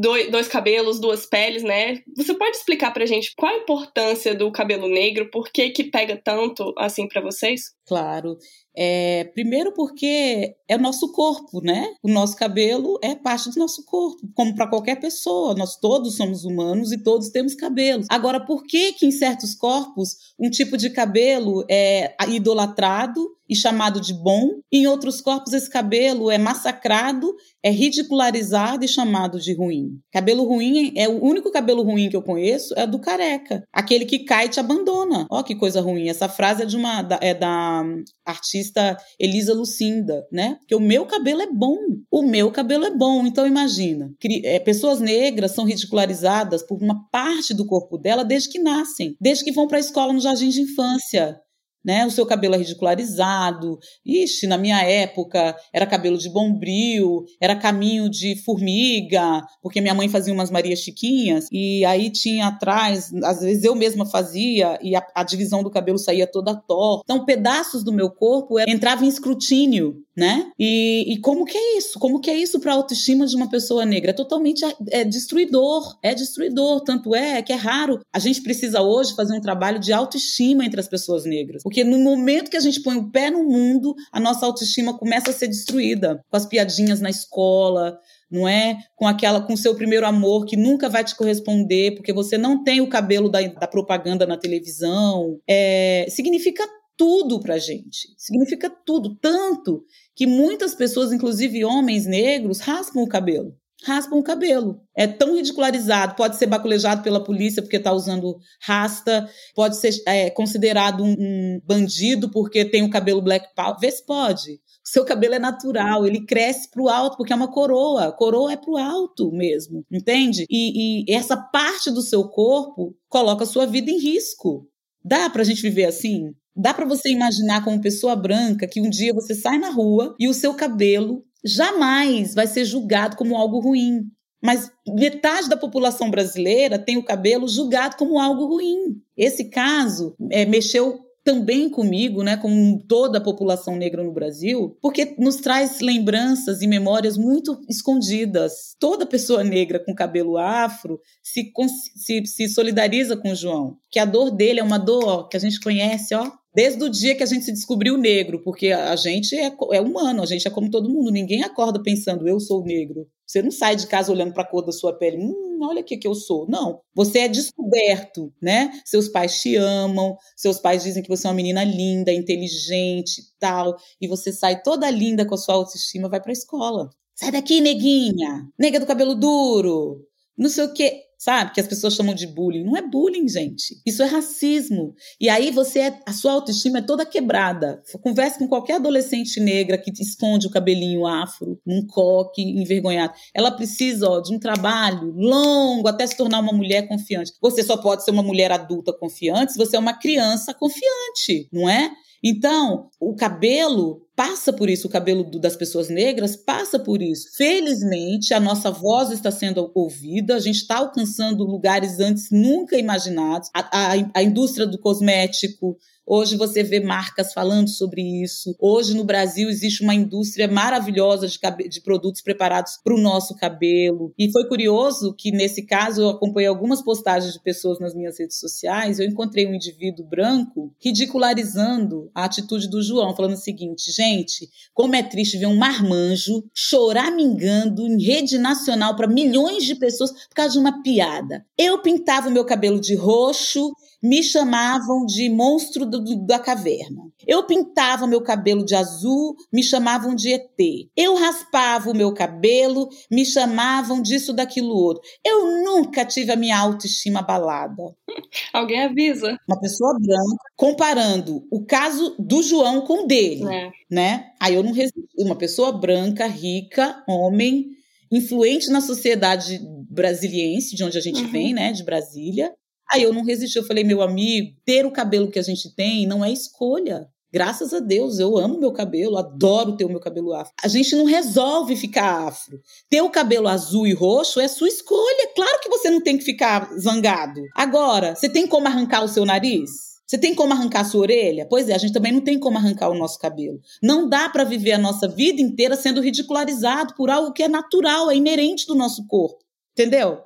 dois, dois cabelos, duas peles, né? Você pode explicar pra gente qual a importância do cabelo negro, por que que pega tanto assim para vocês? Claro. É, primeiro porque é o nosso corpo, né? O nosso cabelo é parte do nosso corpo, como para qualquer pessoa. Nós todos somos humanos e todos temos cabelo. Agora, por que que em certos corpos um tipo de cabelo é idolatrado e chamado de bom, em outros corpos esse cabelo é massacrado, é ridicularizado e chamado de ruim. Cabelo ruim é o único cabelo ruim que eu conheço é do careca, aquele que cai e te abandona. Ó que coisa ruim. Essa frase é de uma é da artista Elisa Lucinda, né? Porque o meu cabelo é bom. O meu cabelo é bom. Então imagina, é, pessoas negras são ridicularizadas por uma parte do corpo dela desde que nascem, desde que vão para a escola no jardim de infância né? O seu cabelo é ridicularizado. Ixi, na minha época era cabelo de bombril, era caminho de formiga, porque minha mãe fazia umas Maria Chiquinhas, e aí tinha atrás, às vezes eu mesma fazia, e a, a divisão do cabelo saía toda torta. Então, pedaços do meu corpo entravam em escrutínio né? E, e, como que é isso? Como que é isso para a autoestima de uma pessoa negra? É totalmente é destruidor, é destruidor. Tanto é que é raro. A gente precisa hoje fazer um trabalho de autoestima entre as pessoas negras, porque no momento que a gente põe o pé no mundo, a nossa autoestima começa a ser destruída com as piadinhas na escola, não é? Com aquela, com seu primeiro amor que nunca vai te corresponder, porque você não tem o cabelo da, da propaganda na televisão. É, significa tudo pra gente. Significa tudo, tanto que muitas pessoas, inclusive homens negros, raspam o cabelo. Raspam o cabelo. É tão ridicularizado, pode ser baculejado pela polícia porque está usando rasta, pode ser é, considerado um, um, bandido porque tem o cabelo black power. Vê se pode. O seu cabelo é natural, ele cresce para o alto porque é uma coroa. Coroa é para o alto mesmo, entende? E, e essa parte do seu corpo coloca a sua vida em risco. Dá para a gente viver assim? Dá para você imaginar como pessoa branca que um dia você sai na rua e o seu cabelo jamais vai ser julgado como algo ruim. Mas metade da população brasileira tem o cabelo julgado como algo ruim. Esse caso é, mexeu também comigo, né, com toda a população negra no Brasil, porque nos traz lembranças e memórias muito escondidas. Toda pessoa negra com cabelo afro se, se, se solidariza com o João, que a dor dele é uma dor ó, que a gente conhece, ó, desde o dia que a gente se descobriu negro, porque a gente é, é humano, a gente é como todo mundo, ninguém acorda pensando eu sou negro. Você não sai de casa olhando para a cor da sua pele, hum, olha o que eu sou. Não, você é descoberto, né? Seus pais te amam, seus pais dizem que você é uma menina linda, inteligente, tal, e você sai toda linda com a sua autoestima, vai para a escola. Sai daqui, neguinha, nega do cabelo duro, não sei o quê sabe? Que as pessoas chamam de bullying. Não é bullying, gente. Isso é racismo. E aí você é, a sua autoestima é toda quebrada. Converse com qualquer adolescente negra que esconde o cabelinho afro, num coque, envergonhado. Ela precisa ó, de um trabalho longo até se tornar uma mulher confiante. Você só pode ser uma mulher adulta confiante se você é uma criança confiante, não é? Então, o cabelo passa por isso, o cabelo das pessoas negras passa por isso. Felizmente, a nossa voz está sendo ouvida, a gente está alcançando lugares antes nunca imaginados. A, a, a indústria do cosmético, Hoje você vê marcas falando sobre isso. Hoje no Brasil existe uma indústria maravilhosa de, de produtos preparados para o nosso cabelo. E foi curioso que nesse caso eu acompanhei algumas postagens de pessoas nas minhas redes sociais. Eu encontrei um indivíduo branco ridicularizando a atitude do João, falando o seguinte: gente, como é triste ver um marmanjo choramingando em rede nacional para milhões de pessoas por causa de uma piada. Eu pintava o meu cabelo de roxo me chamavam de monstro do, do, da caverna. Eu pintava meu cabelo de azul, me chamavam de ET. Eu raspava o meu cabelo, me chamavam disso, daquilo outro. Eu nunca tive a minha autoestima abalada. Alguém avisa. Uma pessoa branca comparando o caso do João com o dele, é. né? Aí eu não resisti. Uma pessoa branca, rica, homem, influente na sociedade brasiliense, de onde a gente uhum. vem, né, de Brasília, Aí eu não resisti, eu falei, meu amigo, ter o cabelo que a gente tem não é escolha. Graças a Deus, eu amo meu cabelo, adoro ter o meu cabelo afro. A gente não resolve ficar afro. Ter o cabelo azul e roxo é sua escolha. Claro que você não tem que ficar zangado. Agora, você tem como arrancar o seu nariz? Você tem como arrancar a sua orelha? Pois é, a gente também não tem como arrancar o nosso cabelo. Não dá para viver a nossa vida inteira sendo ridicularizado por algo que é natural, é inerente do nosso corpo. Entendeu?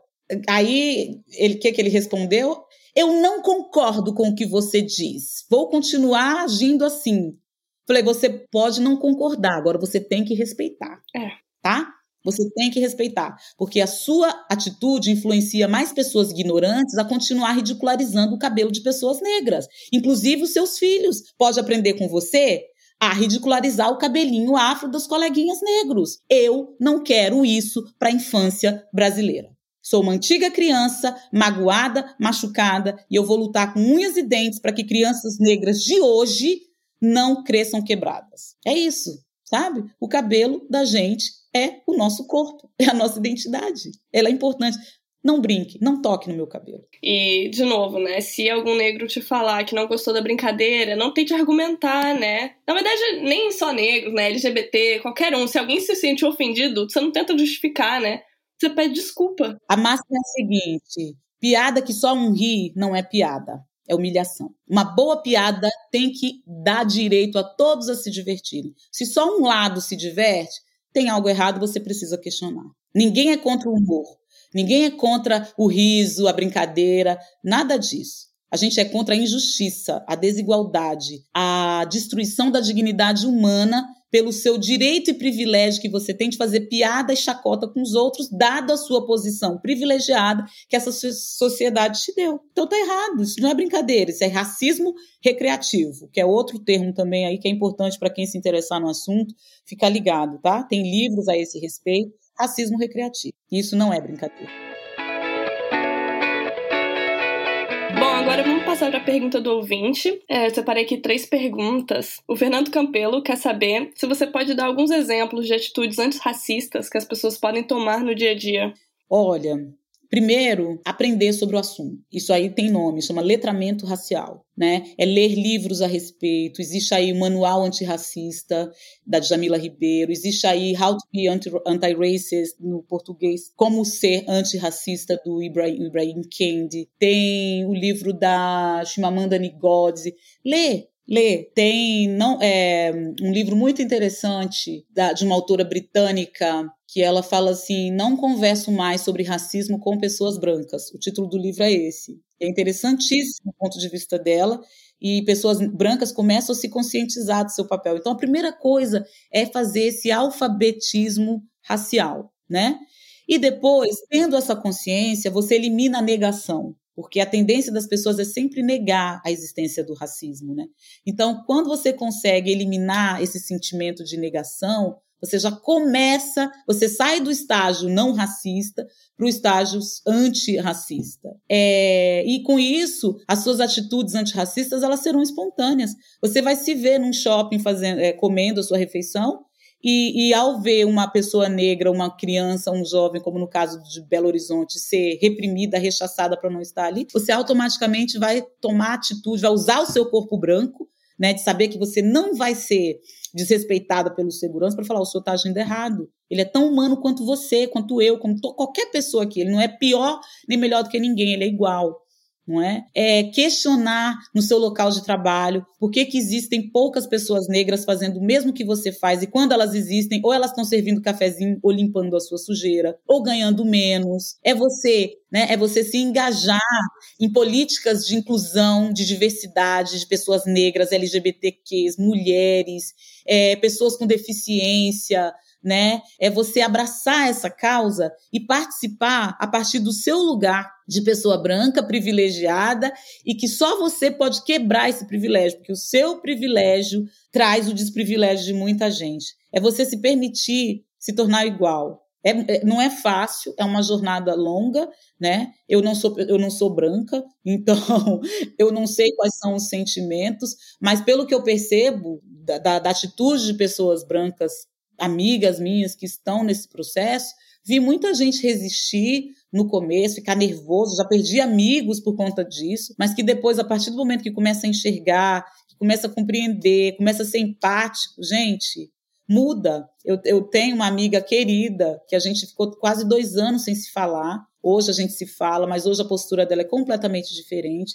Aí, ele que que ele respondeu? Eu não concordo com o que você diz. Vou continuar agindo assim. Falei, você pode não concordar, agora você tem que respeitar. É. Tá? Você tem que respeitar, porque a sua atitude influencia mais pessoas ignorantes a continuar ridicularizando o cabelo de pessoas negras, inclusive os seus filhos. Pode aprender com você a ridicularizar o cabelinho afro dos coleguinhas negros. Eu não quero isso para a infância brasileira. Sou uma antiga criança, magoada, machucada, e eu vou lutar com unhas e dentes para que crianças negras de hoje não cresçam quebradas. É isso, sabe? O cabelo da gente é o nosso corpo, é a nossa identidade. Ela é importante. Não brinque, não toque no meu cabelo. E, de novo, né? Se algum negro te falar que não gostou da brincadeira, não tente argumentar, né? Na verdade, nem só negros, né? LGBT, qualquer um. Se alguém se sente ofendido, você não tenta justificar, né? Você pede desculpa. A máxima é a seguinte: piada que só um ri não é piada. É humilhação. Uma boa piada tem que dar direito a todos a se divertirem. Se só um lado se diverte, tem algo errado, você precisa questionar. Ninguém é contra o humor. Ninguém é contra o riso, a brincadeira, nada disso. A gente é contra a injustiça, a desigualdade, a destruição da dignidade humana pelo seu direito e privilégio que você tem de fazer piada e chacota com os outros, dado a sua posição privilegiada que essa sociedade te deu. Então tá errado, isso não é brincadeira, isso é racismo recreativo, que é outro termo também aí que é importante para quem se interessar no assunto, ficar ligado, tá? Tem livros a esse respeito racismo recreativo. Isso não é brincadeira. Agora vamos passar para a pergunta do ouvinte. É, eu separei aqui três perguntas. O Fernando Campelo quer saber se você pode dar alguns exemplos de atitudes antirracistas que as pessoas podem tomar no dia a dia. Olha, Primeiro, aprender sobre o assunto. Isso aí tem nome, chama letramento racial. Né? É ler livros a respeito. Existe aí o Manual Antirracista, da Jamila Ribeiro. Existe aí How to be Anti-Racist, no português, Como Ser Antirracista, do Ibrahim, Ibrahim Kendi. Tem o livro da Chimamanda Ngozi. Lê, Lê, tem não, é, um livro muito interessante da, de uma autora britânica que ela fala assim: não converso mais sobre racismo com pessoas brancas. O título do livro é esse. É interessantíssimo o ponto de vista dela e pessoas brancas começam a se conscientizar do seu papel. Então, a primeira coisa é fazer esse alfabetismo racial, né? E depois, tendo essa consciência, você elimina a negação, porque a tendência das pessoas é sempre negar a existência do racismo, né? Então, quando você consegue eliminar esse sentimento de negação, você já começa, você sai do estágio não racista para o estágio antirracista. É, e com isso, as suas atitudes antirracistas elas serão espontâneas. Você vai se ver num shopping fazendo, é, comendo a sua refeição e, e, ao ver uma pessoa negra, uma criança, um jovem, como no caso de Belo Horizonte, ser reprimida, rechaçada para não estar ali, você automaticamente vai tomar atitude, vai usar o seu corpo branco, né, de saber que você não vai ser desrespeitada pelo segurança para falar: o senhor está agindo errado. Ele é tão humano quanto você, quanto eu, como qualquer pessoa aqui. Ele não é pior nem melhor do que ninguém, ele é igual não é? é? questionar no seu local de trabalho por que, que existem poucas pessoas negras fazendo o mesmo que você faz e quando elas existem, ou elas estão servindo cafezinho ou limpando a sua sujeira, ou ganhando menos. É você, né? É você se engajar em políticas de inclusão, de diversidade, de pessoas negras, LGBTQs, mulheres, é, pessoas com deficiência, né? É você abraçar essa causa e participar a partir do seu lugar de pessoa branca privilegiada e que só você pode quebrar esse privilégio, porque o seu privilégio traz o desprivilégio de muita gente. É você se permitir se tornar igual. É, é, não é fácil, é uma jornada longa, né? Eu não sou eu não sou branca, então eu não sei quais são os sentimentos, mas pelo que eu percebo da, da, da atitude de pessoas brancas amigas minhas que estão nesse processo, vi muita gente resistir no começo, ficar nervoso, já perdi amigos por conta disso, mas que depois, a partir do momento que começa a enxergar, que começa a compreender, começa a ser empático, gente, muda. Eu, eu tenho uma amiga querida que a gente ficou quase dois anos sem se falar. Hoje a gente se fala, mas hoje a postura dela é completamente diferente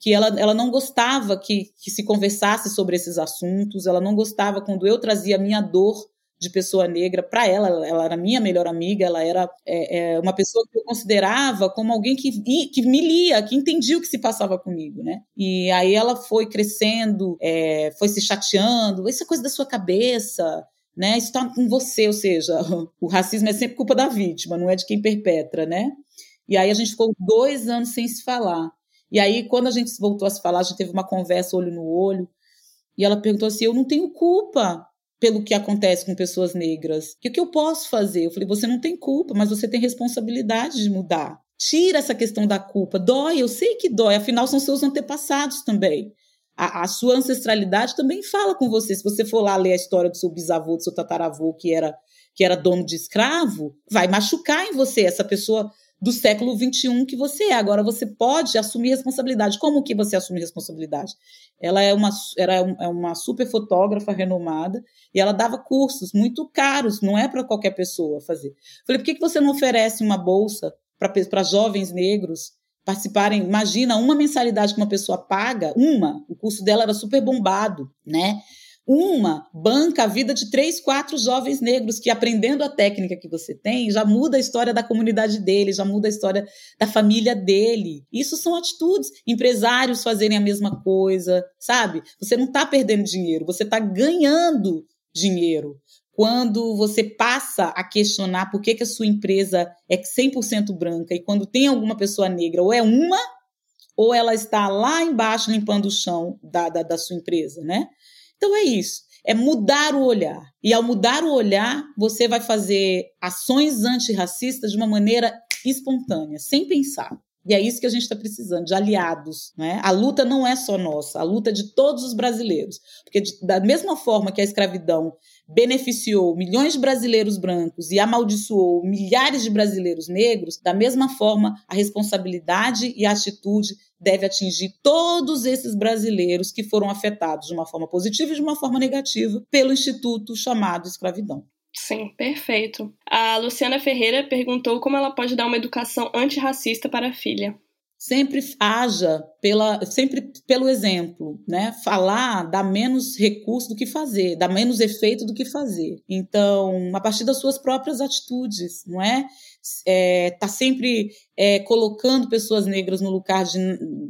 que ela, ela não gostava que, que se conversasse sobre esses assuntos, ela não gostava quando eu trazia a minha dor de pessoa negra para ela, ela era minha melhor amiga, ela era é, é, uma pessoa que eu considerava como alguém que, que me lia, que entendia o que se passava comigo, né? E aí ela foi crescendo, é, foi se chateando, isso é coisa da sua cabeça, né? Isso está com você, ou seja, o racismo é sempre culpa da vítima, não é de quem perpetra, né? E aí a gente ficou dois anos sem se falar. E aí, quando a gente voltou a se falar, a gente teve uma conversa olho no olho, e ela perguntou assim: Eu não tenho culpa pelo que acontece com pessoas negras. O que eu posso fazer? Eu falei, você não tem culpa, mas você tem responsabilidade de mudar. Tira essa questão da culpa. Dói, eu sei que dói, afinal são seus antepassados também. A, a, sua ancestralidade também fala com você. Se você for lá ler a história do seu bisavô, do seu tataravô, que era, que era dono de escravo, vai machucar em você. Essa pessoa do século XXI que você é. Agora você pode assumir responsabilidade. Como que você assume responsabilidade? Ela é uma, era é uma super fotógrafa renomada e ela dava cursos muito caros, não é para qualquer pessoa fazer. Falei, por que, que você não oferece uma bolsa para jovens negros participarem? Imagina uma mensalidade que uma pessoa paga, uma, o curso dela era super bombado, né? Uma banca a vida de três, quatro jovens negros que, aprendendo a técnica que você tem, já muda a história da comunidade dele, já muda a história da família dele. Isso são atitudes. Empresários fazerem a mesma coisa, sabe? Você não está perdendo dinheiro, você está ganhando dinheiro. Quando você passa a questionar por que, que a sua empresa é 100% branca e quando tem alguma pessoa negra, ou é uma, ou ela está lá embaixo limpando o chão da, da, da sua empresa, né? Então é isso. É mudar o olhar. E ao mudar o olhar, você vai fazer ações antirracistas de uma maneira espontânea, sem pensar. E é isso que a gente está precisando, de aliados. Né? A luta não é só nossa, a luta é de todos os brasileiros. Porque, de, da mesma forma que a escravidão beneficiou milhões de brasileiros brancos e amaldiçoou milhares de brasileiros negros, da mesma forma, a responsabilidade e a atitude deve atingir todos esses brasileiros que foram afetados de uma forma positiva e de uma forma negativa pelo instituto chamado escravidão. Sim, perfeito. A Luciana Ferreira perguntou como ela pode dar uma educação antirracista para a filha sempre haja pela, sempre pelo exemplo, né? Falar dá menos recurso do que fazer, dá menos efeito do que fazer. Então, a partir das suas próprias atitudes, não é? É, tá sempre é, colocando pessoas negras no lugar de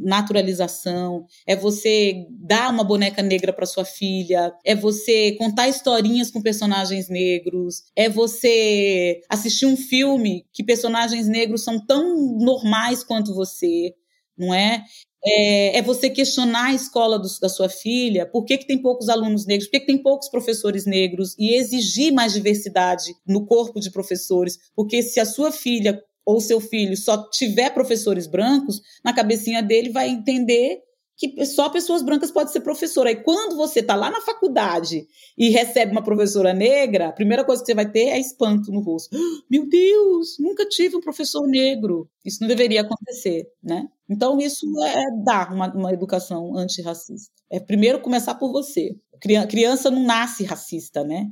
naturalização, é você dar uma boneca negra para sua filha, é você contar historinhas com personagens negros, é você assistir um filme que personagens negros são tão normais quanto você, não é? É, é, você questionar a escola do, da sua filha, por que, que tem poucos alunos negros, por que, que tem poucos professores negros, e exigir mais diversidade no corpo de professores, porque se a sua filha ou seu filho só tiver professores brancos, na cabecinha dele vai entender que só pessoas brancas podem ser professora. E quando você está lá na faculdade e recebe uma professora negra, a primeira coisa que você vai ter é espanto no rosto. Meu Deus, nunca tive um professor negro. Isso não deveria acontecer, né? Então, isso é dar uma, uma educação antirracista. É primeiro começar por você. Criança não nasce racista, né?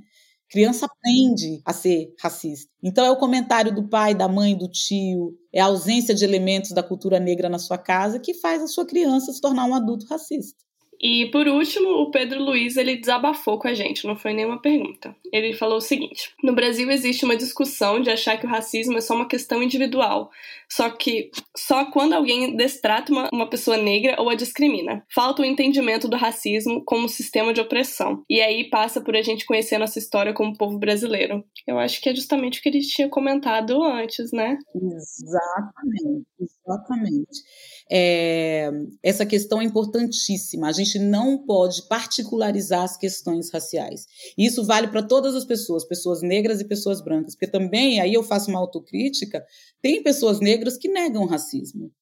Criança aprende a ser racista. Então é o comentário do pai, da mãe, do tio, é a ausência de elementos da cultura negra na sua casa que faz a sua criança se tornar um adulto racista. E por último, o Pedro Luiz ele desabafou com a gente, não foi nenhuma pergunta. Ele falou o seguinte: No Brasil existe uma discussão de achar que o racismo é só uma questão individual, só que só quando alguém destrata uma, uma pessoa negra ou a discrimina. Falta o entendimento do racismo como sistema de opressão. E aí passa por a gente conhecer nossa história como povo brasileiro. Eu acho que é justamente o que ele tinha comentado antes, né? Exatamente, exatamente é, essa questão é importantíssima. A gente não pode particularizar as questões raciais. Isso vale para todas as pessoas, pessoas negras e pessoas brancas, porque também, aí eu faço uma autocrítica, tem pessoas negras que negam o racismo.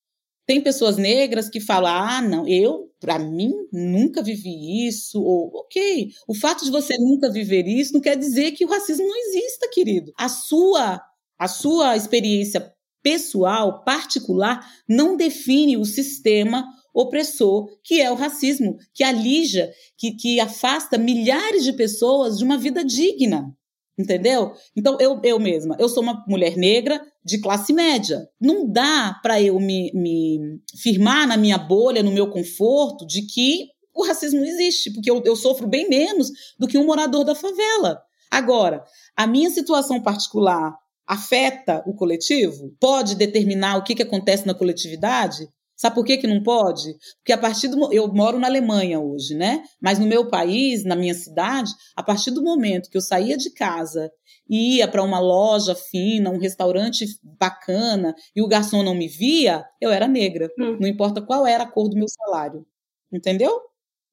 Tem pessoas negras que falam: ah, não, eu, para mim, nunca vivi isso. Ou, ok, o fato de você nunca viver isso não quer dizer que o racismo não exista, querido. A sua, a sua experiência pessoal, particular, não define o sistema opressor que é o racismo, que alija, que, que afasta milhares de pessoas de uma vida digna. Entendeu? Então, eu, eu mesma, eu sou uma mulher negra de classe média. Não dá para eu me, me firmar na minha bolha, no meu conforto, de que o racismo não existe, porque eu, eu sofro bem menos do que um morador da favela. Agora, a minha situação particular afeta o coletivo? Pode determinar o que, que acontece na coletividade? Sabe por que, que não pode? Porque a partir do. Eu moro na Alemanha hoje, né? Mas no meu país, na minha cidade, a partir do momento que eu saía de casa e ia para uma loja fina, um restaurante bacana, e o garçom não me via, eu era negra. Hum. Não importa qual era a cor do meu salário. Entendeu?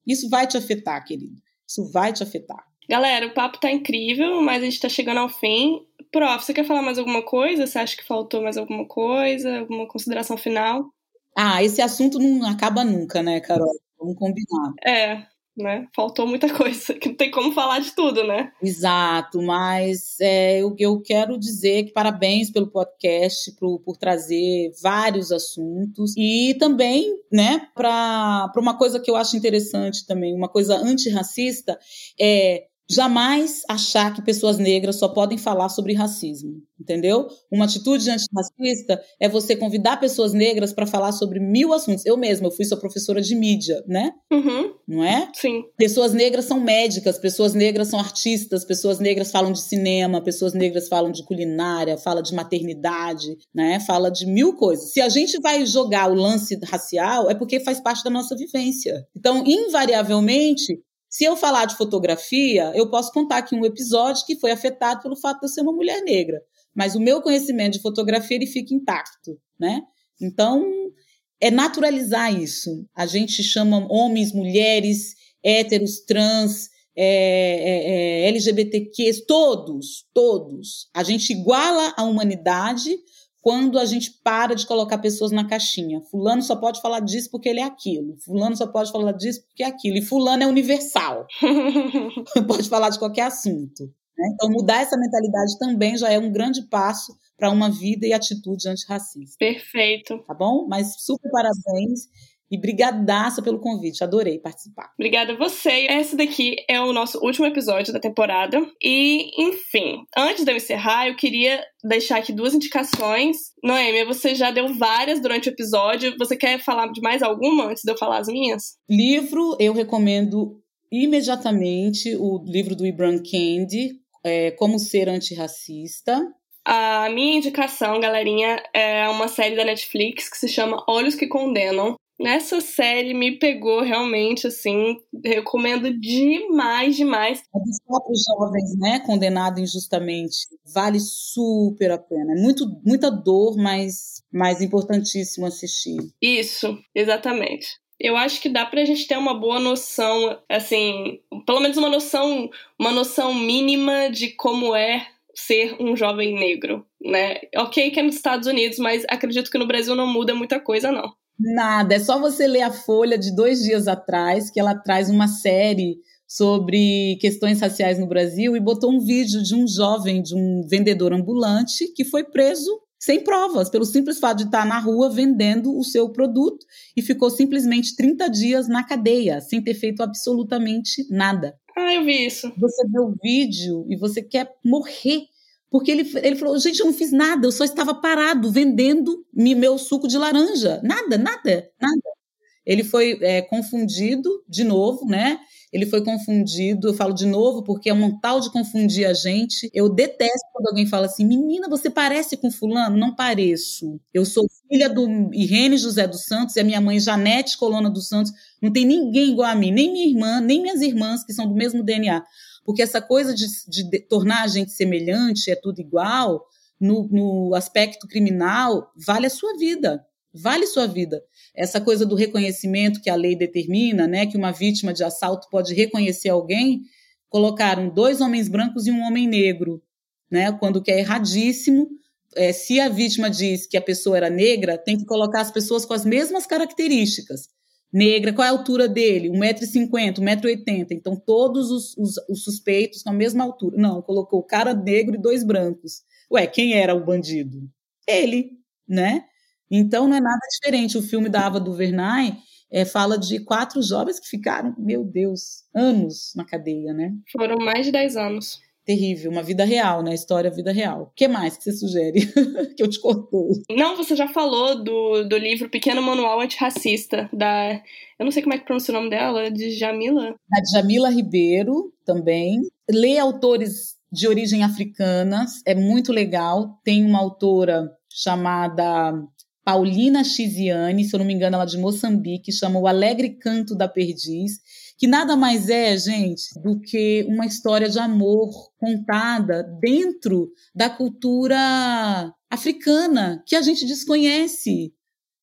Isso vai te afetar, querido. Isso vai te afetar. Galera, o papo tá incrível, mas a gente tá chegando ao fim. Prof, você quer falar mais alguma coisa? Você acha que faltou mais alguma coisa? Alguma consideração final? Ah, esse assunto não acaba nunca, né, Carol? Vamos combinar. É. né? Faltou muita coisa, que não tem como falar de tudo, né? Exato, mas é, eu, eu quero dizer que parabéns pelo podcast, por, por trazer vários assuntos e também, né, para uma coisa que eu acho interessante também, uma coisa antirracista, é jamais achar que pessoas negras só podem falar sobre racismo, entendeu? Uma atitude antirracista é você convidar pessoas negras para falar sobre mil assuntos. Eu mesma, eu fui sua professora de mídia, né? Uhum. Não é? Sim. Pessoas negras são médicas, pessoas negras são artistas, pessoas negras falam de cinema, pessoas negras falam de culinária, fala de maternidade, né? Fala de mil coisas. Se a gente vai jogar o lance racial, é porque faz parte da nossa vivência. Então, invariavelmente, se eu falar de fotografia, eu posso contar aqui um episódio que foi afetado pelo fato de eu ser uma mulher negra. Mas o meu conhecimento de fotografia ele fica intacto, né? Então, é naturalizar isso. A gente chama homens, mulheres, héteros, trans, é, é, é, LGBTQs, todos, todos. A gente iguala a humanidade quando a gente para de colocar pessoas na caixinha. Fulano só pode falar disso porque ele é aquilo. Fulano só pode falar disso porque é aquilo. E fulano é universal. pode falar de qualquer assunto. Né? Então, mudar essa mentalidade também já é um grande passo para uma vida e atitude antirracista. Perfeito. Tá bom? Mas super parabéns. E brigadaça pelo convite, adorei participar. Obrigada a você. Esse daqui é o nosso último episódio da temporada. E, enfim, antes de eu encerrar, eu queria deixar aqui duas indicações. Noêmia, você já deu várias durante o episódio. Você quer falar de mais alguma antes de eu falar as minhas? Livro, eu recomendo imediatamente o livro do Ibram Kendi, é, Como Ser Antirracista. A minha indicação, galerinha, é uma série da Netflix que se chama Olhos que Condenam. Nessa série me pegou realmente, assim, recomendo demais, demais. É dos próprios jovens, né, condenado injustamente. Vale super a pena. É muito, muita dor, mas, mas importantíssimo assistir. Isso, exatamente. Eu acho que dá pra gente ter uma boa noção, assim, pelo menos uma noção, uma noção mínima de como é ser um jovem negro, né? Ok que é nos Estados Unidos, mas acredito que no Brasil não muda muita coisa, não. Nada, é só você ler a Folha de dois dias atrás, que ela traz uma série sobre questões raciais no Brasil e botou um vídeo de um jovem, de um vendedor ambulante, que foi preso sem provas, pelo simples fato de estar na rua vendendo o seu produto e ficou simplesmente 30 dias na cadeia, sem ter feito absolutamente nada. Ah, eu vi isso. Você vê o vídeo e você quer morrer porque ele, ele falou, gente, eu não fiz nada, eu só estava parado vendendo meu suco de laranja. Nada, nada, nada. Ele foi é, confundido de novo, né? Ele foi confundido, eu falo de novo porque é um tal de confundir a gente. Eu detesto quando alguém fala assim, menina, você parece com fulano? Não pareço. Eu sou filha do Irene José dos Santos e a minha mãe Janete Colona dos Santos. Não tem ninguém igual a mim, nem minha irmã, nem minhas irmãs que são do mesmo DNA. Porque essa coisa de, de, tornar a gente semelhante, é tudo igual, no, no aspecto criminal, vale a sua vida. Vale sua vida. Essa coisa do reconhecimento que a lei determina, né, que uma vítima de assalto pode reconhecer alguém, colocaram dois homens brancos e um homem negro, né, quando que é erradíssimo. É, se a vítima diz que a pessoa era negra, tem que colocar as pessoas com as mesmas características negra, qual é a altura dele? 1,50m, 1,80m. Então, todos os, os, os, suspeitos mesma altura. Não, colocou cara negro e dois brancos. Ué, quem era o bandido? Ele, né? Então, não é nada diferente. O filme da Ava DuVernay é, fala de quatro jovens que ficaram, meu Deus, anos na cadeia, né? Foram mais de 10 anos terrível, uma vida real, né? História vida real. O que mais que você sugere? que eu te cortei. Não, você já falou do, do livro Pequeno Manual Antirracista, da. Eu não sei como é que pronuncia o nome dela, de Jamila. Da Jamila Ribeiro também. Lê autores de origem africana, é muito legal. Tem uma autora chamada Paulina Chiziane, se eu não me engano, ela é de Moçambique, chama O Alegre Canto da Perdiz que nada mais é, gente, do que uma história de amor contada dentro da cultura africana que a gente desconhece,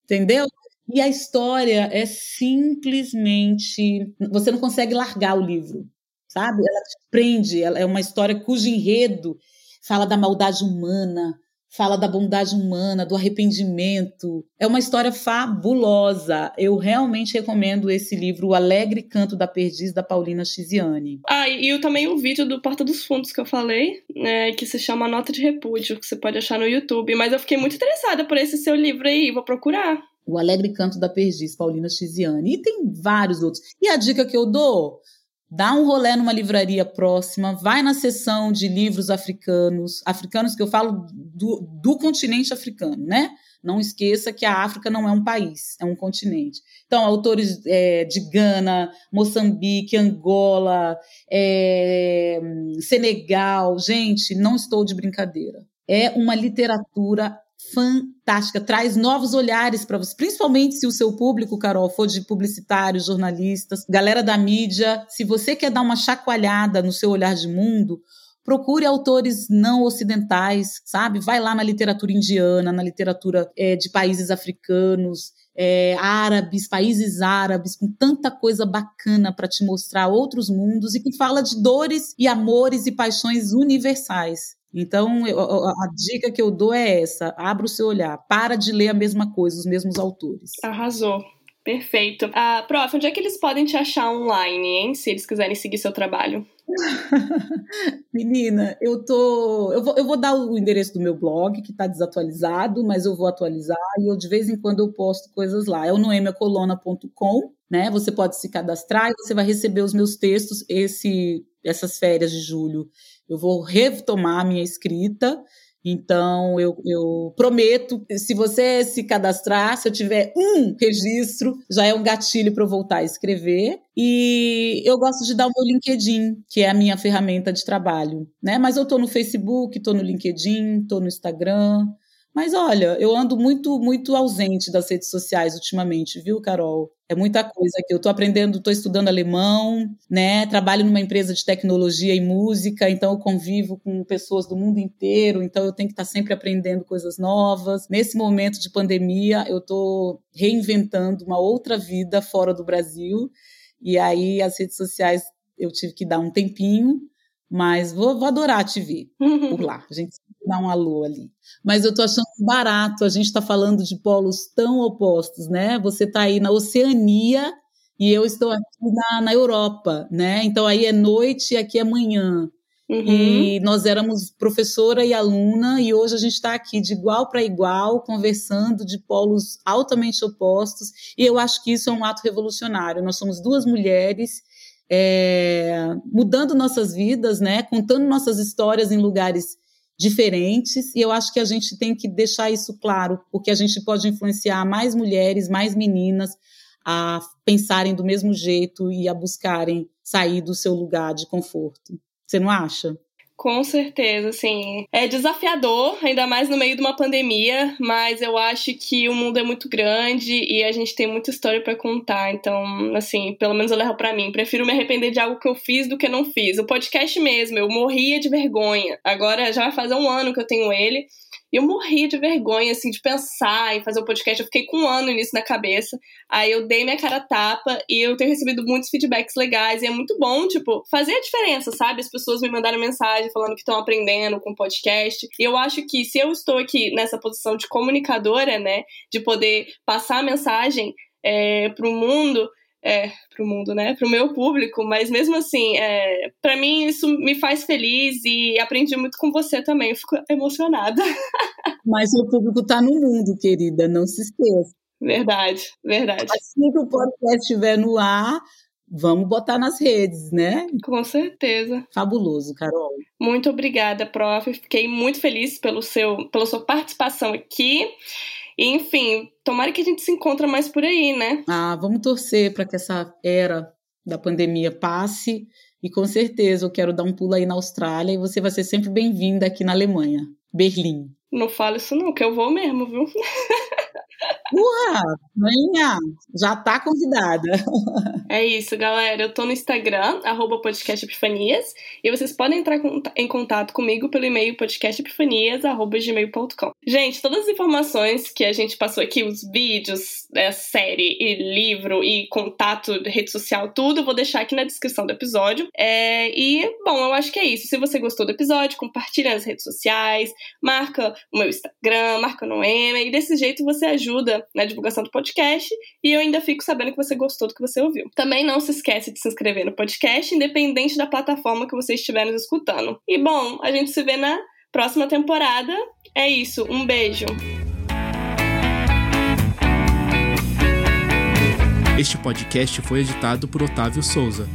entendeu? E a história é simplesmente. Você não consegue largar o livro, sabe? Ela te prende, ela é uma história cujo enredo fala da maldade humana, fala da bondade humana, do arrependimento. É uma história fabulosa. Eu realmente recomendo esse livro, O Alegre Canto da Perdiz, da Paulina Chiziane. Ah, e eu também o vídeo do Porta dos Fundos que eu falei, né, que se chama Nota de Repúdio, que você pode achar no YouTube. Mas eu fiquei muito interessada por esse seu livro aí, vou procurar. O Alegre Canto da Perdiz, Paulina Chiziane. E tem vários outros. E a dica que eu dou dá um rolê numa livraria próxima, vai na seção de livros africanos, africanos que eu falo do, do continente africano, né? Não esqueça que a África não é um país, é um continente. Então, autores é, de Gana, Moçambique, Angola, é, Senegal, gente, não estou de brincadeira. É uma literatura fantástica, traz novos olhares para você, principalmente se o seu público, Carol, for de publicitários, jornalistas, galera da mídia. Se você quer dar uma chacoalhada no seu olhar de mundo, procure autores não ocidentais, sabe? Vai lá na literatura indiana, na literatura é, de países africanos, é, árabes, países árabes, com tanta coisa bacana para te mostrar outros mundos e que fala de dores e amores e paixões universais. Então, eu, a dica que eu dou é essa: abra o seu olhar, para de ler a mesma coisa, os mesmos autores. Arrasou. Perfeito. Ah, prof, onde é que eles podem te achar online, hein? Se eles quiserem seguir seu trabalho. Menina, eu tô. Eu vou, eu vou dar o endereço do meu blog, que está desatualizado, mas eu vou atualizar e eu de vez em quando eu posto coisas lá. É o noemiacolona.com, né? Você pode se cadastrar e você vai receber os meus textos esse, essas férias de julho eu vou retomar a minha escrita. Então, eu, eu, prometo, se você se cadastrar, se eu tiver um registro, já é um gatilho para eu voltar a escrever. E eu gosto de dar o meu LinkedIn, que é a minha ferramenta de trabalho, né? Mas eu estou no Facebook, estou no LinkedIn, estou no Instagram. Mas olha, eu ando muito, muito ausente das redes sociais ultimamente, viu, Carol? É muita coisa que eu estou aprendendo, estou estudando alemão, né? Trabalho numa empresa de tecnologia e música, então eu convivo com pessoas do mundo inteiro, então eu tenho que estar sempre aprendendo coisas novas. Nesse momento de pandemia, eu estou reinventando uma outra vida fora do Brasil, e aí as redes sociais eu tive que dar um tempinho, mas vou, vou adorar te ver por lá. A gente dá um alô ali. Mas eu tô achando barato, a gente está falando de polos tão opostos, né? Você está aí na Oceania e eu estou aqui na, na Europa, né? Então aí é noite e aqui é manhã. Uhum. E nós éramos professora e aluna, e hoje a gente está aqui de igual para igual, conversando de polos altamente opostos, e eu acho que isso é um ato revolucionário. Nós somos duas mulheres é, mudando nossas vidas, né? Contando nossas histórias em lugares diferentes, e eu acho que a gente tem que deixar isso claro, porque a gente pode influenciar mais mulheres, mais meninas a pensarem do mesmo jeito e a buscarem sair do seu lugar de conforto. Você não acha? Com certeza, assim. É desafiador, ainda mais no meio de uma pandemia, mas eu acho que o mundo é muito grande e a gente tem muita história para contar. Então, assim, pelo menos eu levo para mim. Prefiro me arrepender de algo que eu fiz do que não fiz. O podcast mesmo, eu morria de vergonha. Agora já vai fazer um ano que eu tenho ele. E eu morri de vergonha, assim, de pensar em fazer o um podcast. Eu fiquei com um ano nisso na cabeça. Aí eu dei minha cara tapa e eu tenho recebido muitos feedbacks legais. E é muito bom, tipo, fazer a diferença, sabe? As pessoas me mandaram mensagem falando que estão aprendendo com o podcast. E eu acho que se eu estou aqui nessa posição de comunicadora, né? De poder passar a mensagem é, para o mundo, é, pro mundo, né? Pro meu público, mas mesmo assim, é, para mim isso me faz feliz e aprendi muito com você também, eu fico emocionada. Mas o público tá no mundo, querida, não se esqueça. Verdade, verdade. Assim que o podcast estiver no ar, vamos botar nas redes, né? Com certeza. Fabuloso, Carol. Muito obrigada, prof. Fiquei muito feliz pelo seu, pela sua participação aqui. Enfim, tomara que a gente se encontre mais por aí, né? Ah, vamos torcer para que essa era da pandemia passe. E com certeza eu quero dar um pulo aí na Austrália e você vai ser sempre bem-vinda aqui na Alemanha, Berlim. Não fala isso não, que eu vou mesmo, viu? Uau, Manhã, já tá convidada. É isso, galera. Eu tô no Instagram, arroba podcast Epifanias, e vocês podem entrar em contato comigo pelo e-mail podcastepifanias.gmail.com. Gente, todas as informações que a gente passou aqui, os vídeos, a né, série e livro e contato, rede social, tudo, vou deixar aqui na descrição do episódio. É, e, bom, eu acho que é isso. Se você gostou do episódio, compartilha nas redes sociais, marca o meu Instagram, marca o Noema, e desse jeito você ajuda na divulgação do podcast e eu ainda fico sabendo que você gostou do que você ouviu. Também não se esquece de se inscrever no podcast, independente da plataforma que você estiver nos escutando. E bom, a gente se vê na próxima temporada. É isso, um beijo. Este podcast foi editado por Otávio Souza.